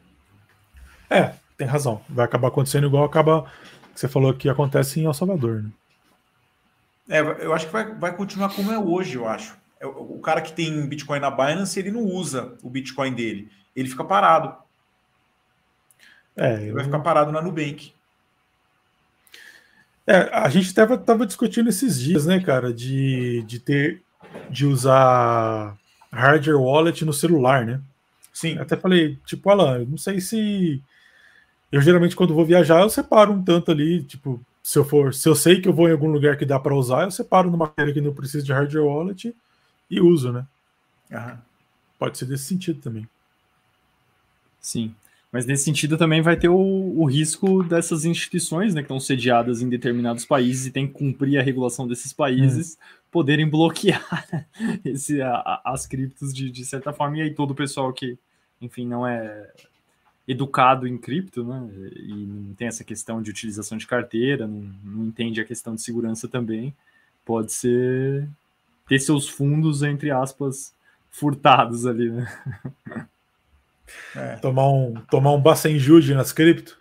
É, tem razão. Vai acabar acontecendo igual acaba que você falou que acontece em El Salvador, né? É, eu acho que vai, vai continuar como é hoje, eu acho. É, o cara que tem Bitcoin na Binance, ele não usa o Bitcoin dele. Ele fica parado. É, ele eu... vai ficar parado na Nubank. É, a gente estava tava discutindo esses dias, né, cara, de, de ter de usar hardware wallet no celular, né? Sim. Até falei, tipo, Alan, não sei se eu geralmente quando vou viajar eu separo um tanto ali, tipo, se eu for, se eu sei que eu vou em algum lugar que dá para usar, eu separo numa carteira que não precisa de hardware wallet e uso, né? Uhum. Pode ser desse sentido também. Sim. Mas nesse sentido também vai ter o, o, risco dessas instituições, né, que estão sediadas em determinados países e têm que cumprir a regulação desses países, hum. poderem (laughs) bloquear esse, a, as criptos de, de certa forma, e aí todo o pessoal que, enfim, não é educado em cripto, né, e não tem essa questão de utilização de carteira, não, não entende a questão de segurança também, pode ser ter seus fundos, entre aspas, furtados ali, né? É. Tomar um, tomar um Bacenjude nas cripto.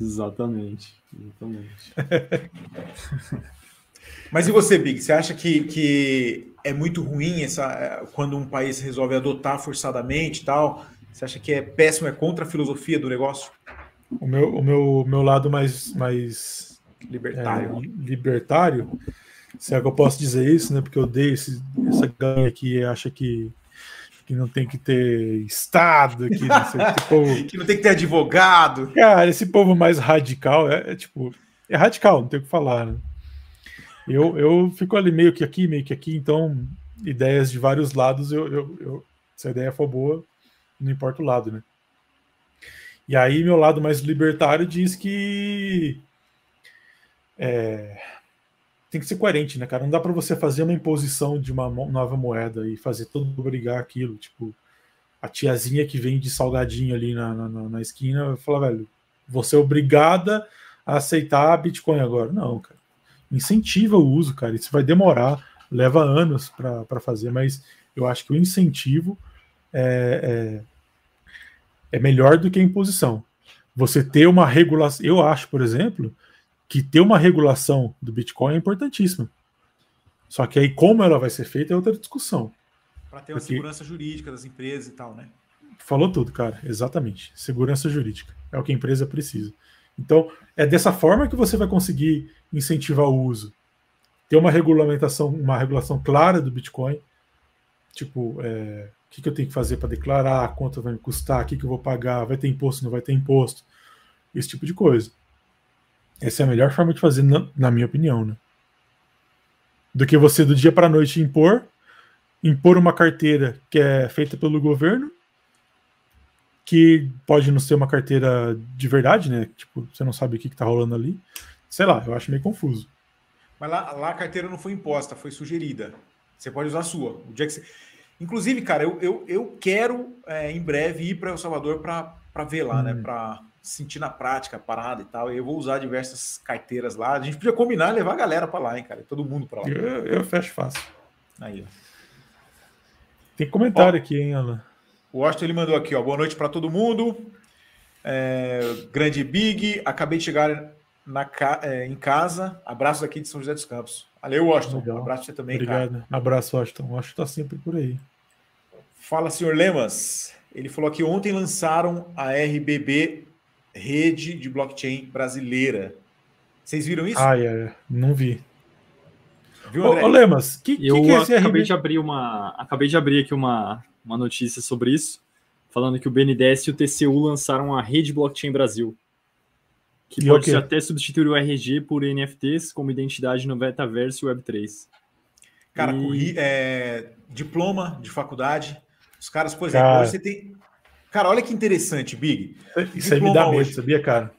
Exatamente. Exatamente. (laughs) Mas e você, Big? Você acha que, que é muito ruim essa, quando um país resolve adotar forçadamente e tal? Você acha que é péssimo, é contra a filosofia do negócio? O meu, o meu, meu lado mais, mais libertário. É, libertário, se é que eu posso dizer isso, né? Porque eu dei esse, essa ganha aqui acha que que não tem que ter Estado, que não, sei, (laughs) povo... que não tem que ter advogado. Cara, esse povo mais radical é, é, tipo, é radical, não tem o que falar, né? Eu, eu fico ali meio que aqui, meio que aqui, então ideias de vários lados, eu, eu, eu, se a ideia for boa, não importa o lado, né? E aí meu lado mais libertário diz que é, tem que ser coerente, né, cara? Não dá para você fazer uma imposição de uma nova moeda e fazer todo mundo brigar aquilo. Tipo, a tiazinha que vende salgadinho ali na, na, na esquina fala, velho, você é obrigada a aceitar Bitcoin agora. Não, cara. Incentiva o uso, cara. Isso vai demorar, leva anos para fazer, mas eu acho que o incentivo é, é, é melhor do que a imposição. Você ter uma regulação. Eu acho, por exemplo, que ter uma regulação do Bitcoin é importantíssima. Só que aí como ela vai ser feita é outra discussão. Para ter uma Porque... segurança jurídica das empresas e tal, né? Falou tudo, cara. Exatamente. Segurança jurídica. É o que a empresa precisa. Então, é dessa forma que você vai conseguir incentivar o uso. Ter uma regulamentação, uma regulação clara do Bitcoin. Tipo, é, o que, que eu tenho que fazer para declarar, quanto vai me custar, o que, que eu vou pagar, vai ter imposto, não vai ter imposto. Esse tipo de coisa. Essa é a melhor forma de fazer, na, na minha opinião, né? Do que você do dia para a noite impor, impor uma carteira que é feita pelo governo, que pode não ser uma carteira de verdade, né? Tipo, você não sabe o que, está rolando ali. Sei lá, eu acho meio confuso. Mas lá, lá a carteira não foi imposta, foi sugerida. Você pode usar a sua. O dia que você... Inclusive, cara, eu, eu, eu quero é, em breve ir para El Salvador para ver lá, né? hum. né? Para sentir na prática a parada e tal. Eu vou usar diversas carteiras lá. A gente podia combinar e levar a galera para lá, hein, cara? Todo mundo para lá. Eu, eu, fecho fácil. Aí, ó. Tem comentário ó, aqui, hein, Alan? O Austin ele mandou aqui, ó. Boa noite para todo mundo. É, grande Big, acabei de chegar na, é, em casa. Abraços aqui de São José dos Campos. Valeu, Washington. Legal. Abraço você também, Obrigado. Cara. Abraço, Washington. Washington tá sempre por aí. Fala, senhor Lemas. Ele falou que ontem lançaram a RBB rede de blockchain brasileira. Vocês viram isso? Ah, é, não vi. Viu, Ô, ô Lemas, que, eu que é esse acabei de abrir uma, acabei de abrir aqui uma, uma notícia sobre isso, falando que o BNDES e o TCU lançaram a rede blockchain Brasil, que e pode até substituir o RG por NFTs como identidade no Metaverse e Web3. Cara, e... é, diploma de faculdade, os caras, por exemplo, Cara... você tem Cara, olha que interessante, Big. Isso aí me dá medo, hoje. sabia, cara?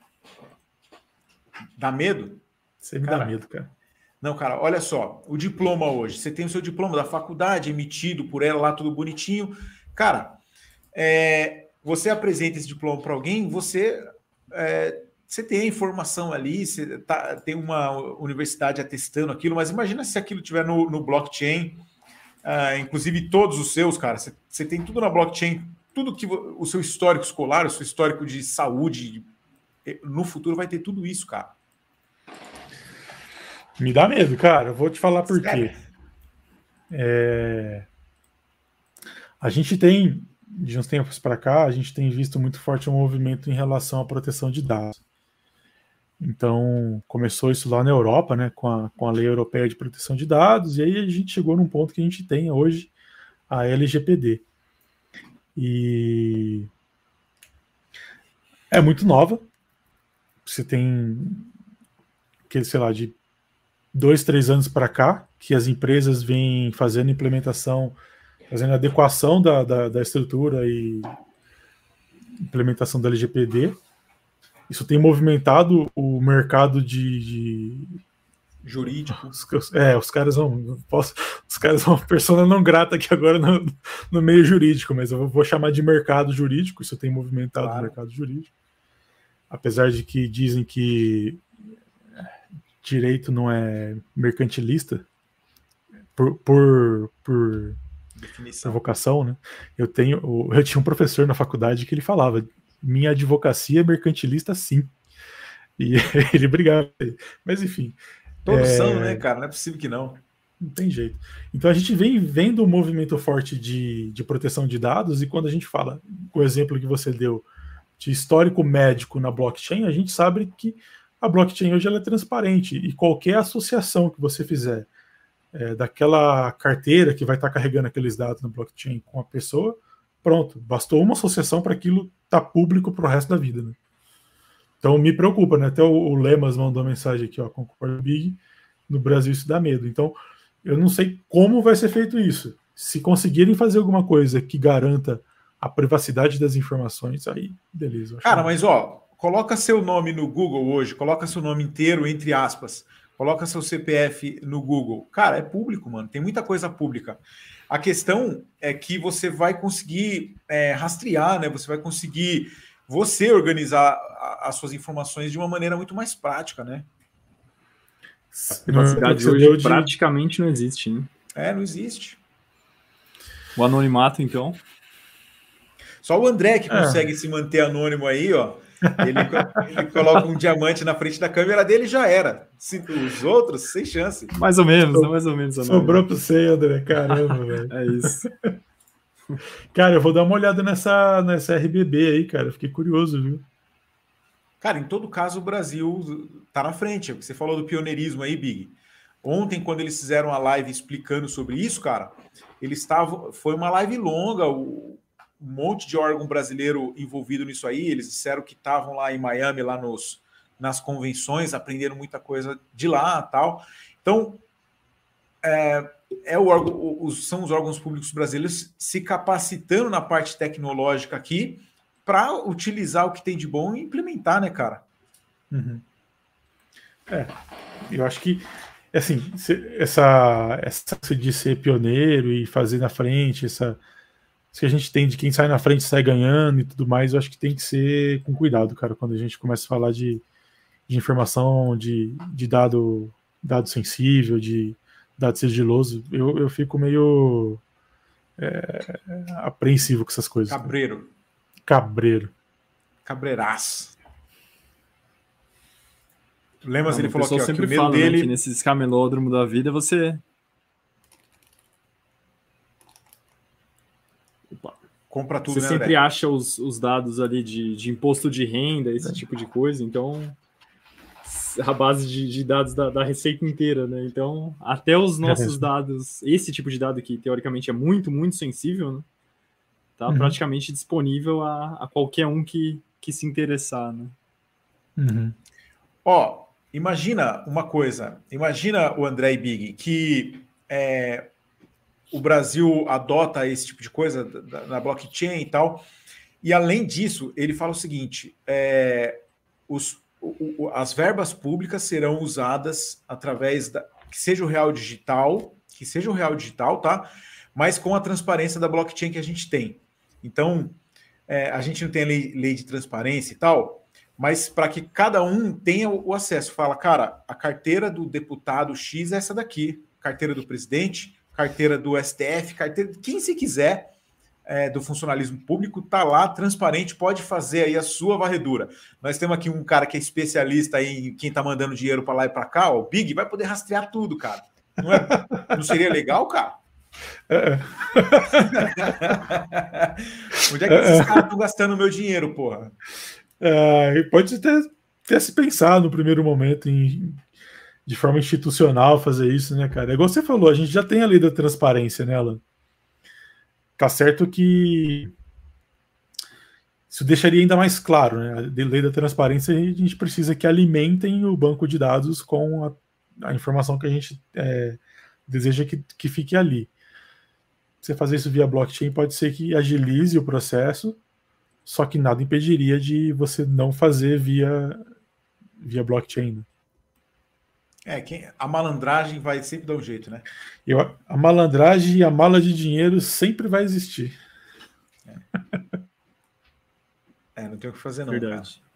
Dá medo? Isso aí me dá medo, cara. Não, cara, olha só. O diploma hoje. Você tem o seu diploma da faculdade emitido por ela lá, tudo bonitinho. Cara, é, você apresenta esse diploma para alguém, você, é, você tem a informação ali, você tá, tem uma universidade atestando aquilo, mas imagina se aquilo tiver no, no blockchain, uh, inclusive todos os seus, cara. Você, tem tudo na blockchain tudo que o seu histórico escolar, o seu histórico de saúde, eh, no futuro vai ter tudo isso, cara. Me dá medo, cara. Eu vou te falar por quê. É... A gente tem, de uns tempos para cá, a gente tem visto muito forte um movimento em relação à proteção de dados. Então, começou isso lá na Europa, né, com a, com a Lei Europeia de Proteção de Dados, e aí a gente chegou num ponto que a gente tem hoje a LGPD. E é muito nova. Você tem sei lá, de dois, três anos para cá, que as empresas vêm fazendo implementação, fazendo adequação da, da, da estrutura e implementação da LGPD. Isso tem movimentado o mercado de, de jurídico. Os, é, os caras vão. Posso, os caras são persona não grata aqui agora no, no meio jurídico, mas eu vou chamar de mercado jurídico. Isso tem movimentado claro. o mercado jurídico. Apesar de que dizem que direito não é mercantilista por, por, por, por vocação, né? Eu tenho, eu tinha um professor na faculdade que ele falava: minha advocacia é mercantilista, sim. E (laughs) ele brigava. Mas enfim, Todos é... são, né, cara? Não é possível que não. Não tem jeito. Então a gente vem vendo um movimento forte de, de proteção de dados, e quando a gente fala, o exemplo que você deu de histórico médico na blockchain, a gente sabe que a blockchain hoje ela é transparente e qualquer associação que você fizer é, daquela carteira que vai estar carregando aqueles dados na blockchain com a pessoa, pronto, bastou uma associação para aquilo estar tá público para o resto da vida. Né? Então me preocupa, né? Até o, o Lemas mandou mensagem aqui, ó, concordo Big, no Brasil isso dá medo. Então, eu não sei como vai ser feito isso. Se conseguirem fazer alguma coisa que garanta a privacidade das informações, aí beleza. Cara, mas ó, coloca seu nome no Google hoje, coloca seu nome inteiro entre aspas, coloca seu CPF no Google. Cara, é público, mano. Tem muita coisa pública. A questão é que você vai conseguir é, rastrear, né? Você vai conseguir você organizar as suas informações de uma maneira muito mais prática, né? A privacidade hoje de... praticamente não existe, né? É, não existe. O anonimato, então. Só o André que é. consegue se manter anônimo aí, ó. Ele, ele, coloca um diamante na frente da câmera dele e já era. Os outros, sem chance. Mais ou menos, so, mais ou menos. Sobrou para você, André. Caramba, (laughs) velho. É isso. Cara, eu vou dar uma olhada nessa, nessa RBB aí, cara. Fiquei curioso, viu? Cara, em todo caso, o Brasil tá na frente. Você falou do pioneirismo aí, Big. Ontem, quando eles fizeram a live explicando sobre isso, cara, eles estavam. Foi uma live longa, um monte de órgão brasileiro envolvido nisso aí. Eles disseram que estavam lá em Miami, lá nos, nas convenções, aprenderam muita coisa de lá tal. Então, é, é o órgão, os, são os órgãos públicos brasileiros se capacitando na parte tecnológica aqui para utilizar o que tem de bom e implementar, né, cara? Uhum. É, eu acho que assim, essa, essa de ser pioneiro e fazer na frente, essa que a gente tem de quem sai na frente sai ganhando e tudo mais, eu acho que tem que ser com cuidado, cara, quando a gente começa a falar de, de informação, de, de dado, dado sensível, de dado sigiloso, eu, eu fico meio é, apreensivo com essas coisas. Cabreiro. Cabreiro. Cabreiraço. Lembra? ele falou que, ó, sempre que o fala, dele... Né, que nesses camelódromos da vida você... Compra tudo, Você né, sempre acha os, os dados ali de, de imposto de renda, esse é. tipo de coisa, então a base de, de dados da, da, receita inteira, né? Então, até os nossos dados, esse tipo de dado que teoricamente é muito, muito sensível, né? Tá uhum. praticamente disponível a, a, qualquer um que, que se interessar, né? Uhum. Ó, imagina uma coisa, imagina o André e Big, que é, o Brasil adota esse tipo de coisa na blockchain e tal, e além disso, ele fala o seguinte, é, os o, as verbas públicas serão usadas através da que seja o real digital, que seja o real digital, tá? Mas com a transparência da blockchain que a gente tem. Então, é, a gente não tem lei, lei de transparência e tal, mas para que cada um tenha o, o acesso. Fala, cara, a carteira do deputado X é essa daqui, carteira do presidente, carteira do STF, carteira de quem se quiser é, do funcionalismo público está lá, transparente, pode fazer aí a sua varredura. Nós temos aqui um cara que é especialista em quem está mandando dinheiro para lá e para cá, ó, o Big vai poder rastrear tudo, cara. Não, é, não seria legal, cara? É. (laughs) Onde é que esses caras estão gastando meu dinheiro, porra? É, pode ter, ter se pensado no primeiro momento em de forma institucional fazer isso, né, cara? É igual você falou, a gente já tem a lei da transparência, né, Alan? Tá certo que isso deixaria ainda mais claro, né? A lei da transparência, a gente precisa que alimentem o banco de dados com a, a informação que a gente é, deseja que, que fique ali. Você fazer isso via blockchain pode ser que agilize o processo, só que nada impediria de você não fazer via, via blockchain. Né? É, quem, a malandragem vai sempre dar um jeito, né? Eu, a malandragem e a mala de dinheiro sempre vai existir. É, é não tem o que fazer, não. Verdade. Cara.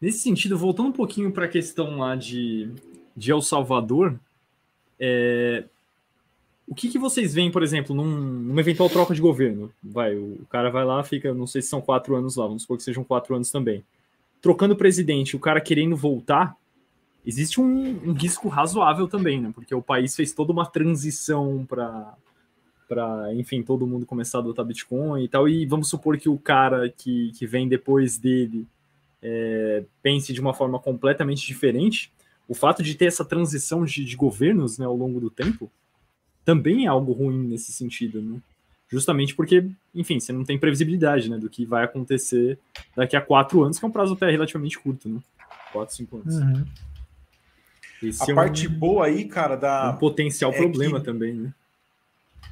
Nesse sentido, voltando um pouquinho para a questão lá de, de El Salvador, é, o que, que vocês veem, por exemplo, num, numa eventual troca de governo? Vai, o, o, cara vai lá, fica, não sei se são quatro anos lá, vamos supor que sejam quatro anos também. Trocando presidente, o cara querendo voltar, existe um, um risco razoável também, né? Porque o país fez toda uma transição para para, enfim, todo mundo começar a adotar Bitcoin e tal. E vamos supor que o cara que, que vem depois dele é, pense de uma forma completamente diferente. O fato de ter essa transição de, de governos né, ao longo do tempo também é algo ruim nesse sentido, né? Justamente porque, enfim, você não tem previsibilidade, né, do que vai acontecer daqui a quatro anos, que é um prazo até relativamente curto, né? Quatro, cinco anos. Uhum. A é parte um, boa aí, cara, da. Um potencial é problema que, também, né?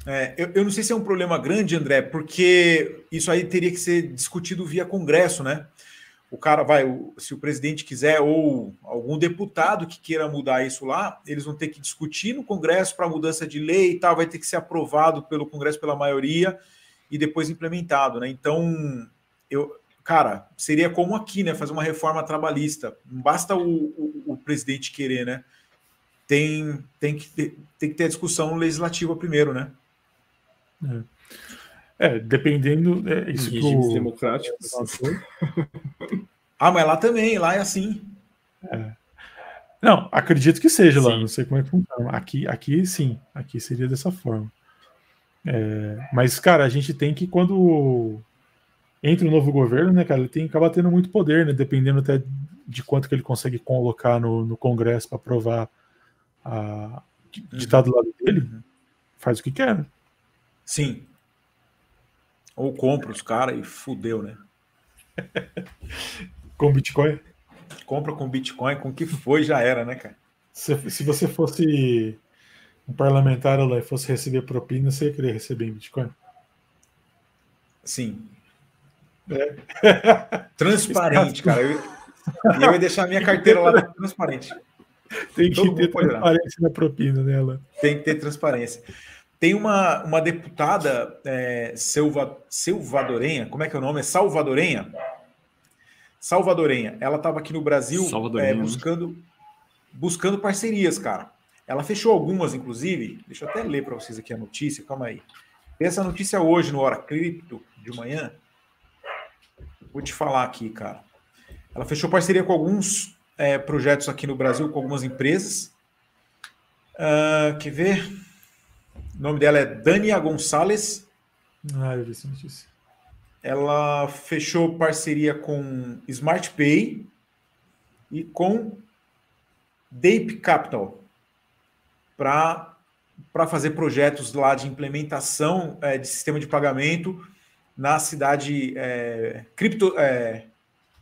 É, eu, eu não sei se é um problema grande, André, porque isso aí teria que ser discutido via Congresso, né? o cara vai, se o presidente quiser, ou algum deputado que queira mudar isso lá, eles vão ter que discutir no Congresso para mudança de lei e tal, vai ter que ser aprovado pelo Congresso pela maioria e depois implementado, né? Então, eu, cara, seria como aqui, né? Fazer uma reforma trabalhista. Não basta o, o, o presidente querer, né? Tem, tem, que ter, tem que ter a discussão legislativa primeiro, né? É. É, dependendo. É, isso Regimes pro... democráticos. ah, mas lá também, lá é assim. É. Não, acredito que seja sim. lá, não sei como é que funciona. Aqui, aqui sim, aqui seria dessa forma. É, mas, cara, a gente tem que, quando entra o novo governo, né, cara, ele tem que acabar tendo muito poder, né, dependendo até de quanto que ele consegue colocar no, no Congresso para aprovar a, de uhum. estar do lado dele, uhum. faz o que quer. Né? Sim, ou compra os caras e fudeu, né? (laughs) com Bitcoin? Compra com Bitcoin, com o que foi, já era, né, cara? Se, se você fosse um parlamentar lá e fosse receber propina, você ia querer receber em Bitcoin? Sim. É. Transparente, cara. Eu, eu ia deixar a minha carteira lá transparente. Tem que ter transparência na propina nela. Tem que ter transparência. Tem uma, uma deputada é, Selva, Salvadorenha, como é que é o nome? É Salvadorenha? Salvadorenha. Ela estava aqui no Brasil é, né? buscando, buscando parcerias, cara. Ela fechou algumas, inclusive. Deixa eu até ler para vocês aqui a notícia, calma aí. Tem essa notícia hoje no Hora Cripto de manhã. Vou te falar aqui, cara. Ela fechou parceria com alguns é, projetos aqui no Brasil, com algumas empresas. Uh, quer ver? O nome dela é Dania Gonçalves. Ah, eu vi essa notícia. Ela fechou parceria com SmartPay e com Dape Capital para fazer projetos lá de implementação é, de sistema de pagamento na cidade é, cripto, é,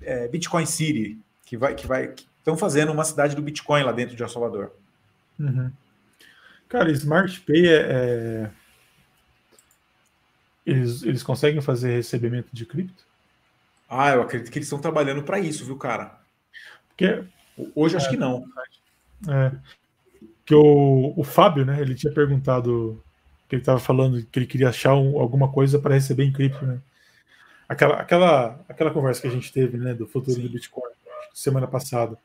é, Bitcoin City, que vai que vai estão fazendo uma cidade do Bitcoin lá dentro de El Salvador. Uhum. Cara, Smart Pay é, é. Eles, eles conseguem fazer recebimento de cripto? Ah, eu acredito que eles estão trabalhando para isso, viu, cara? Porque hoje acho que não. É. Que o, o Fábio, né? Ele tinha perguntado que ele estava falando que ele queria achar um, alguma coisa para receber em cripto, né? Aquela, aquela, aquela conversa que a gente teve, né, do futuro Sim. do Bitcoin semana passada.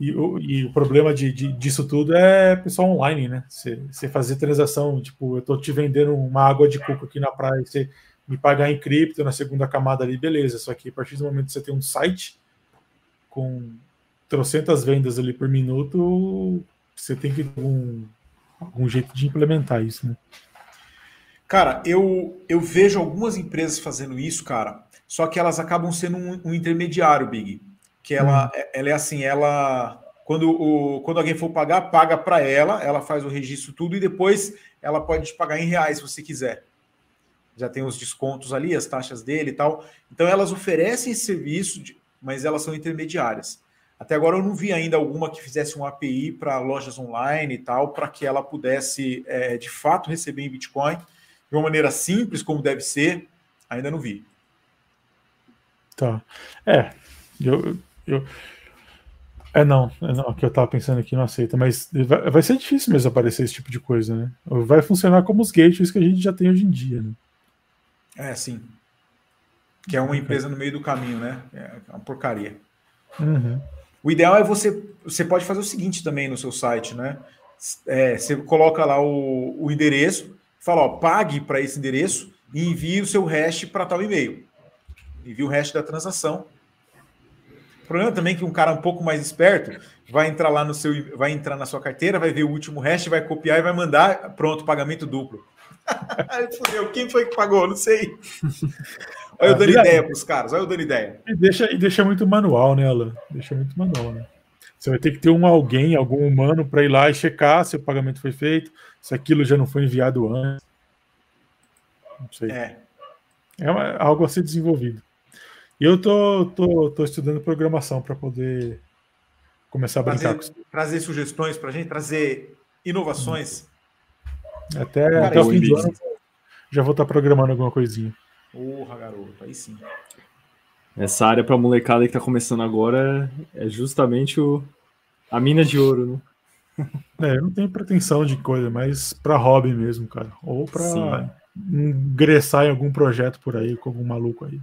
E o, e o problema de, de, disso tudo é pessoal online, né? Você fazer transação, tipo, eu tô te vendendo uma água de coco aqui na praia, você me pagar em cripto na segunda camada ali, beleza. Só que a partir do momento que você tem um site com trocentas vendas ali por minuto, você tem que ter um, algum jeito de implementar isso, né? Cara, eu, eu vejo algumas empresas fazendo isso, cara, só que elas acabam sendo um, um intermediário, Big que ela, hum. ela é assim, ela quando, o, quando alguém for pagar, paga para ela, ela faz o registro tudo e depois ela pode te pagar em reais se você quiser. já tem os descontos ali, as taxas dele e tal. Então elas oferecem esse serviço, de, mas elas são intermediárias. Até agora eu não vi ainda alguma que fizesse um API para lojas online e tal, para que ela pudesse é, de fato receber em Bitcoin de uma maneira simples, como deve ser. Ainda não vi. Tá. É, eu, eu, é não, é não, o que eu tava pensando aqui não aceita, mas vai, vai, ser difícil mesmo aparecer esse tipo de coisa, né? Vai funcionar como os gateways que a gente já tem hoje em dia, né? É, sim. Que é uma empresa no meio do caminho, né? É uma porcaria. Uhum. O ideal é você. Você pode fazer o seguinte também no seu site, né? É, você coloca lá o, o endereço, fala, ó, pague para esse endereço e envie o seu hash para tal e-mail. Envie o hash da transação o problema também é que um cara um pouco mais esperto vai entrar lá no seu, vai entrar na sua carteira, vai ver o último hash, vai copiar e vai mandar, pronto, pagamento duplo. (laughs) Fudeu, quem foi que pagou? Não sei. (laughs) Olha eu dando ah, ideia para os caras, olha eu dando ideia. E deixa, e deixa muito manual, né, Alan? Deixa muito manual, né? Você vai ter que ter um alguém, algum humano, para ir lá e checar se o pagamento foi feito, se aquilo já não foi enviado antes. Não sei. É. É uma, algo a ser desenvolvido. E eu tô, tô, tô estudando programação para poder começar a brincar trazer, com isso. Trazer sugestões para a gente, trazer inovações. Até, Cara, até o fim do ano já vou estar tá programando alguma coisinha. Porra, garoto, aí sim. Essa área para molecada que está começando agora é justamente o, a mina de ouro, né? É, eu não tenho pretensão de coisa, mas para hobby mesmo, cara. Ou para ingressar em algum projeto por aí com algum maluco aí.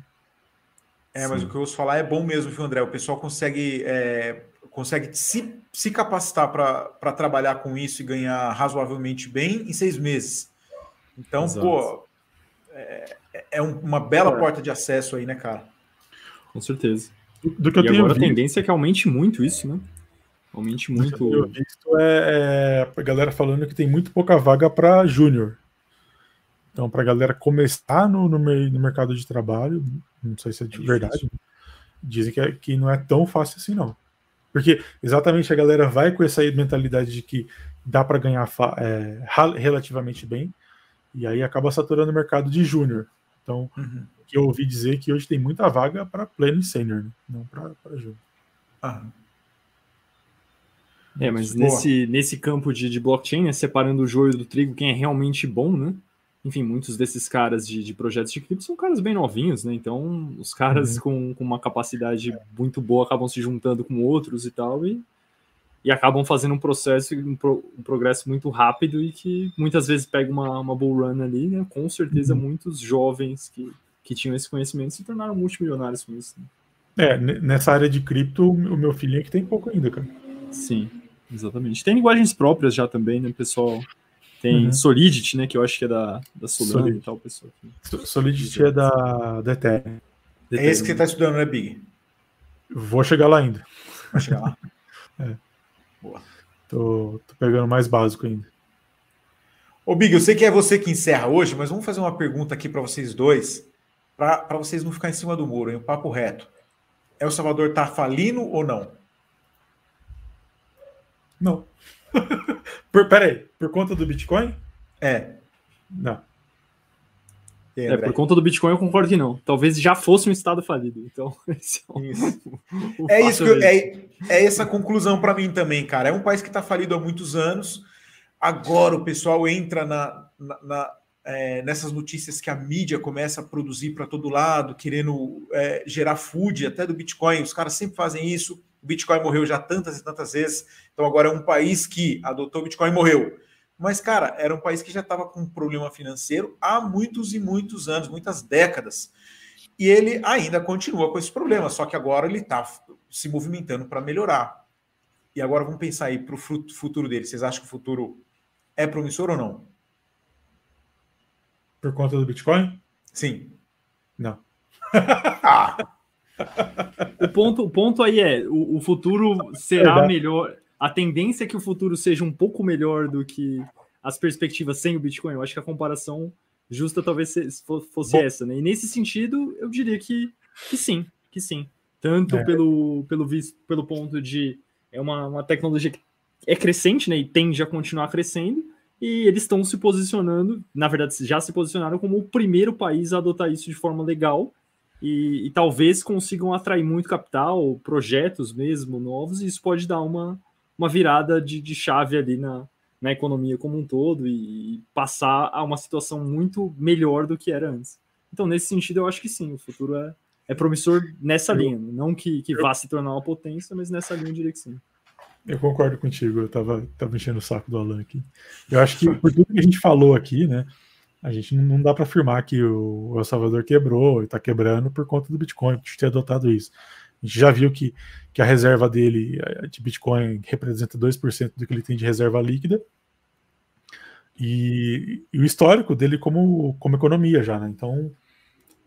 É, mas Sim. o que eu ouço falar é bom mesmo, viu, André? O pessoal consegue, é, consegue se, se capacitar para trabalhar com isso e ganhar razoavelmente bem em seis meses. Então, Exato. pô, é, é uma bela é. porta de acesso aí, né, cara? Com certeza. Do, do que eu e tenho agora visto. a tendência é que aumente muito isso, né? Aumente muito. O que eu visto é, é a galera falando que tem muito pouca vaga para júnior. Então, para a galera começar no, no, no mercado de trabalho, não sei se é de é verdade. Dizem que, é, que não é tão fácil assim, não. Porque exatamente a galera vai com essa mentalidade de que dá para ganhar é, relativamente bem, e aí acaba saturando o mercado de júnior. Então, uhum. que eu ouvi dizer que hoje tem muita vaga para pleno e sênior, né? não para júnior. Ah. É, mas nesse, nesse campo de, de blockchain, né, separando o joio do trigo, quem é realmente bom, né? Enfim, muitos desses caras de, de projetos de cripto são caras bem novinhos, né? Então, os caras uhum. com, com uma capacidade muito boa acabam se juntando com outros e tal, e, e acabam fazendo um processo, um, pro, um progresso muito rápido e que muitas vezes pega uma, uma bull run ali, né? Com certeza, uhum. muitos jovens que, que tinham esse conhecimento se tornaram multimilionários com isso. Né? É, nessa área de cripto, o meu filho é que tem pouco ainda, cara. Sim, exatamente. Tem linguagens próprias já também, né, pessoal? Tem uhum. Solidity, né? Que eu acho que é da, da Solana Solid. e tal, pessoal. Solidity é da, da Ethereum. É esse que você está estudando, né, Big? Vou chegar lá ainda. Vai chegar lá? (laughs) é. Boa. Tô, tô pegando mais básico ainda. Ô, Big, eu sei que é você que encerra hoje, mas vamos fazer uma pergunta aqui para vocês dois, para vocês não ficar em cima do muro, hein? Um papo reto. É o Salvador tá falindo ou não? Não. (laughs) peraí, por conta do Bitcoin? É. Não. É, por conta do Bitcoin eu concordo que não. Talvez já fosse um estado falido. Então, (laughs) esse é, isso. é isso eu, é, é essa conclusão para mim também, cara. É um país que está falido há muitos anos. Agora o pessoal entra na, na, na é, nessas notícias que a mídia começa a produzir para todo lado, querendo é, gerar food até do Bitcoin. Os caras sempre fazem isso. O Bitcoin morreu já tantas e tantas vezes, então agora é um país que adotou o Bitcoin e morreu. Mas, cara, era um país que já estava com um problema financeiro há muitos e muitos anos, muitas décadas. E ele ainda continua com esse problema, só que agora ele está se movimentando para melhorar. E agora vamos pensar aí para o futuro dele. Vocês acham que o futuro é promissor ou não? Por conta do Bitcoin? Sim. Não. (laughs) ah! o, ponto, o ponto aí é: o, o futuro será é melhor. A tendência é que o futuro seja um pouco melhor do que as perspectivas sem o Bitcoin. Eu acho que a comparação justa talvez fosse Bom, essa, né? E nesse sentido, eu diria que, que sim, que sim. Tanto é. pelo, pelo, visto, pelo ponto de é uma, uma tecnologia que é crescente, né? E tende a continuar crescendo, e eles estão se posicionando, na verdade, já se posicionaram como o primeiro país a adotar isso de forma legal e, e talvez consigam atrair muito capital, projetos mesmo novos, e isso pode dar uma, uma virada de, de chave ali na, na economia como um todo e, e passar a uma situação muito melhor do que era antes. Então, nesse sentido, eu acho que sim, o futuro é, é promissor nessa linha. Não que, que vá se tornar uma potência, mas nessa linha eu diria que sim. Eu concordo contigo, eu tava, tava enchendo o saco do Alan aqui. Eu acho que por tudo que a gente falou aqui, né? A gente não dá para afirmar que o El Salvador quebrou e está quebrando por conta do Bitcoin, de ter adotado isso. A gente já viu que, que a reserva dele de Bitcoin representa 2% do que ele tem de reserva líquida. E, e o histórico dele como, como economia já, né? Então,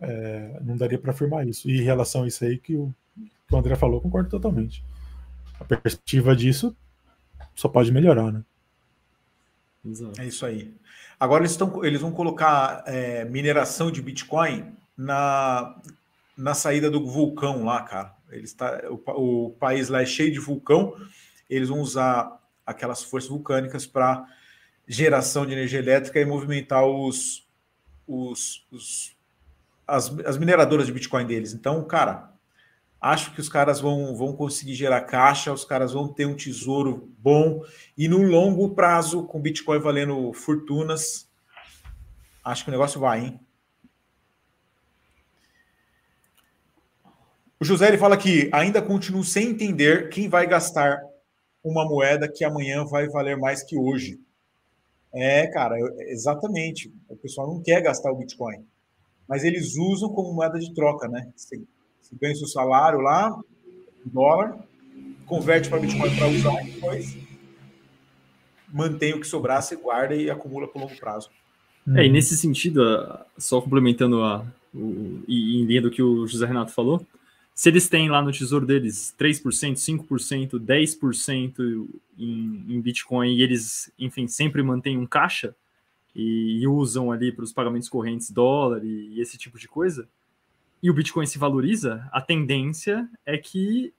é, não daria para afirmar isso. E em relação a isso aí que o, que o André falou, concordo totalmente. A perspectiva disso só pode melhorar, né? Exato. É isso aí. Agora eles, estão, eles vão colocar é, mineração de Bitcoin na, na saída do vulcão lá, cara. Eles tá, o, o país lá é cheio de vulcão, eles vão usar aquelas forças vulcânicas para geração de energia elétrica e movimentar os, os, os as, as mineradoras de Bitcoin deles. Então, cara, acho que os caras vão, vão conseguir gerar caixa, os caras vão ter um tesouro bom e no longo prazo, com Bitcoin valendo fortunas, acho que o negócio vai, hein? O José ele fala que ainda continuo sem entender quem vai gastar uma moeda que amanhã vai valer mais que hoje. É, cara, exatamente. O pessoal não quer gastar o Bitcoin, mas eles usam como moeda de troca, né? Você ganha seu salário lá, dólar, converte para Bitcoin para usar e depois mantém o que sobrar, você guarda e acumula por longo prazo. É, e nesse sentido, só complementando a, o, e em linha do que o José Renato falou, se eles têm lá no tesouro deles 3%, 5%, 10% em, em Bitcoin e eles, enfim, sempre mantêm um caixa e, e usam ali para os pagamentos correntes dólar e, e esse tipo de coisa, e o Bitcoin se valoriza, a tendência é que,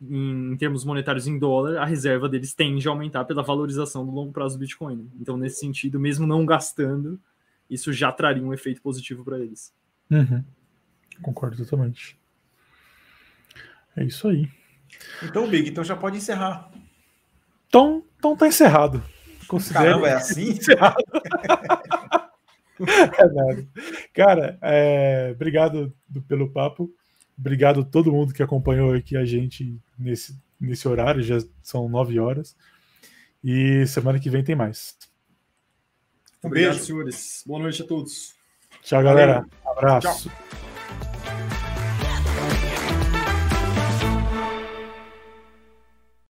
em, termos monetários em dólar, a reserva deles tende a aumentar pela valorização do longo prazo do Bitcoin. Então, nesse sentido, mesmo não gastando, isso já traria um efeito positivo para eles. Uhum. Concordo totalmente. É isso aí. Então, Big, então já pode encerrar. Então, então tá encerrado. Considere Caramba, é assim? (laughs) Encerrado. é nada. Cara, é, obrigado do, pelo papo. Obrigado a todo mundo que acompanhou aqui a gente nesse, nesse horário, já são nove horas. E semana que vem tem mais. Um Obrigado, beijo. senhores. Boa noite a todos. Tchau, galera. Abraço. Tchau.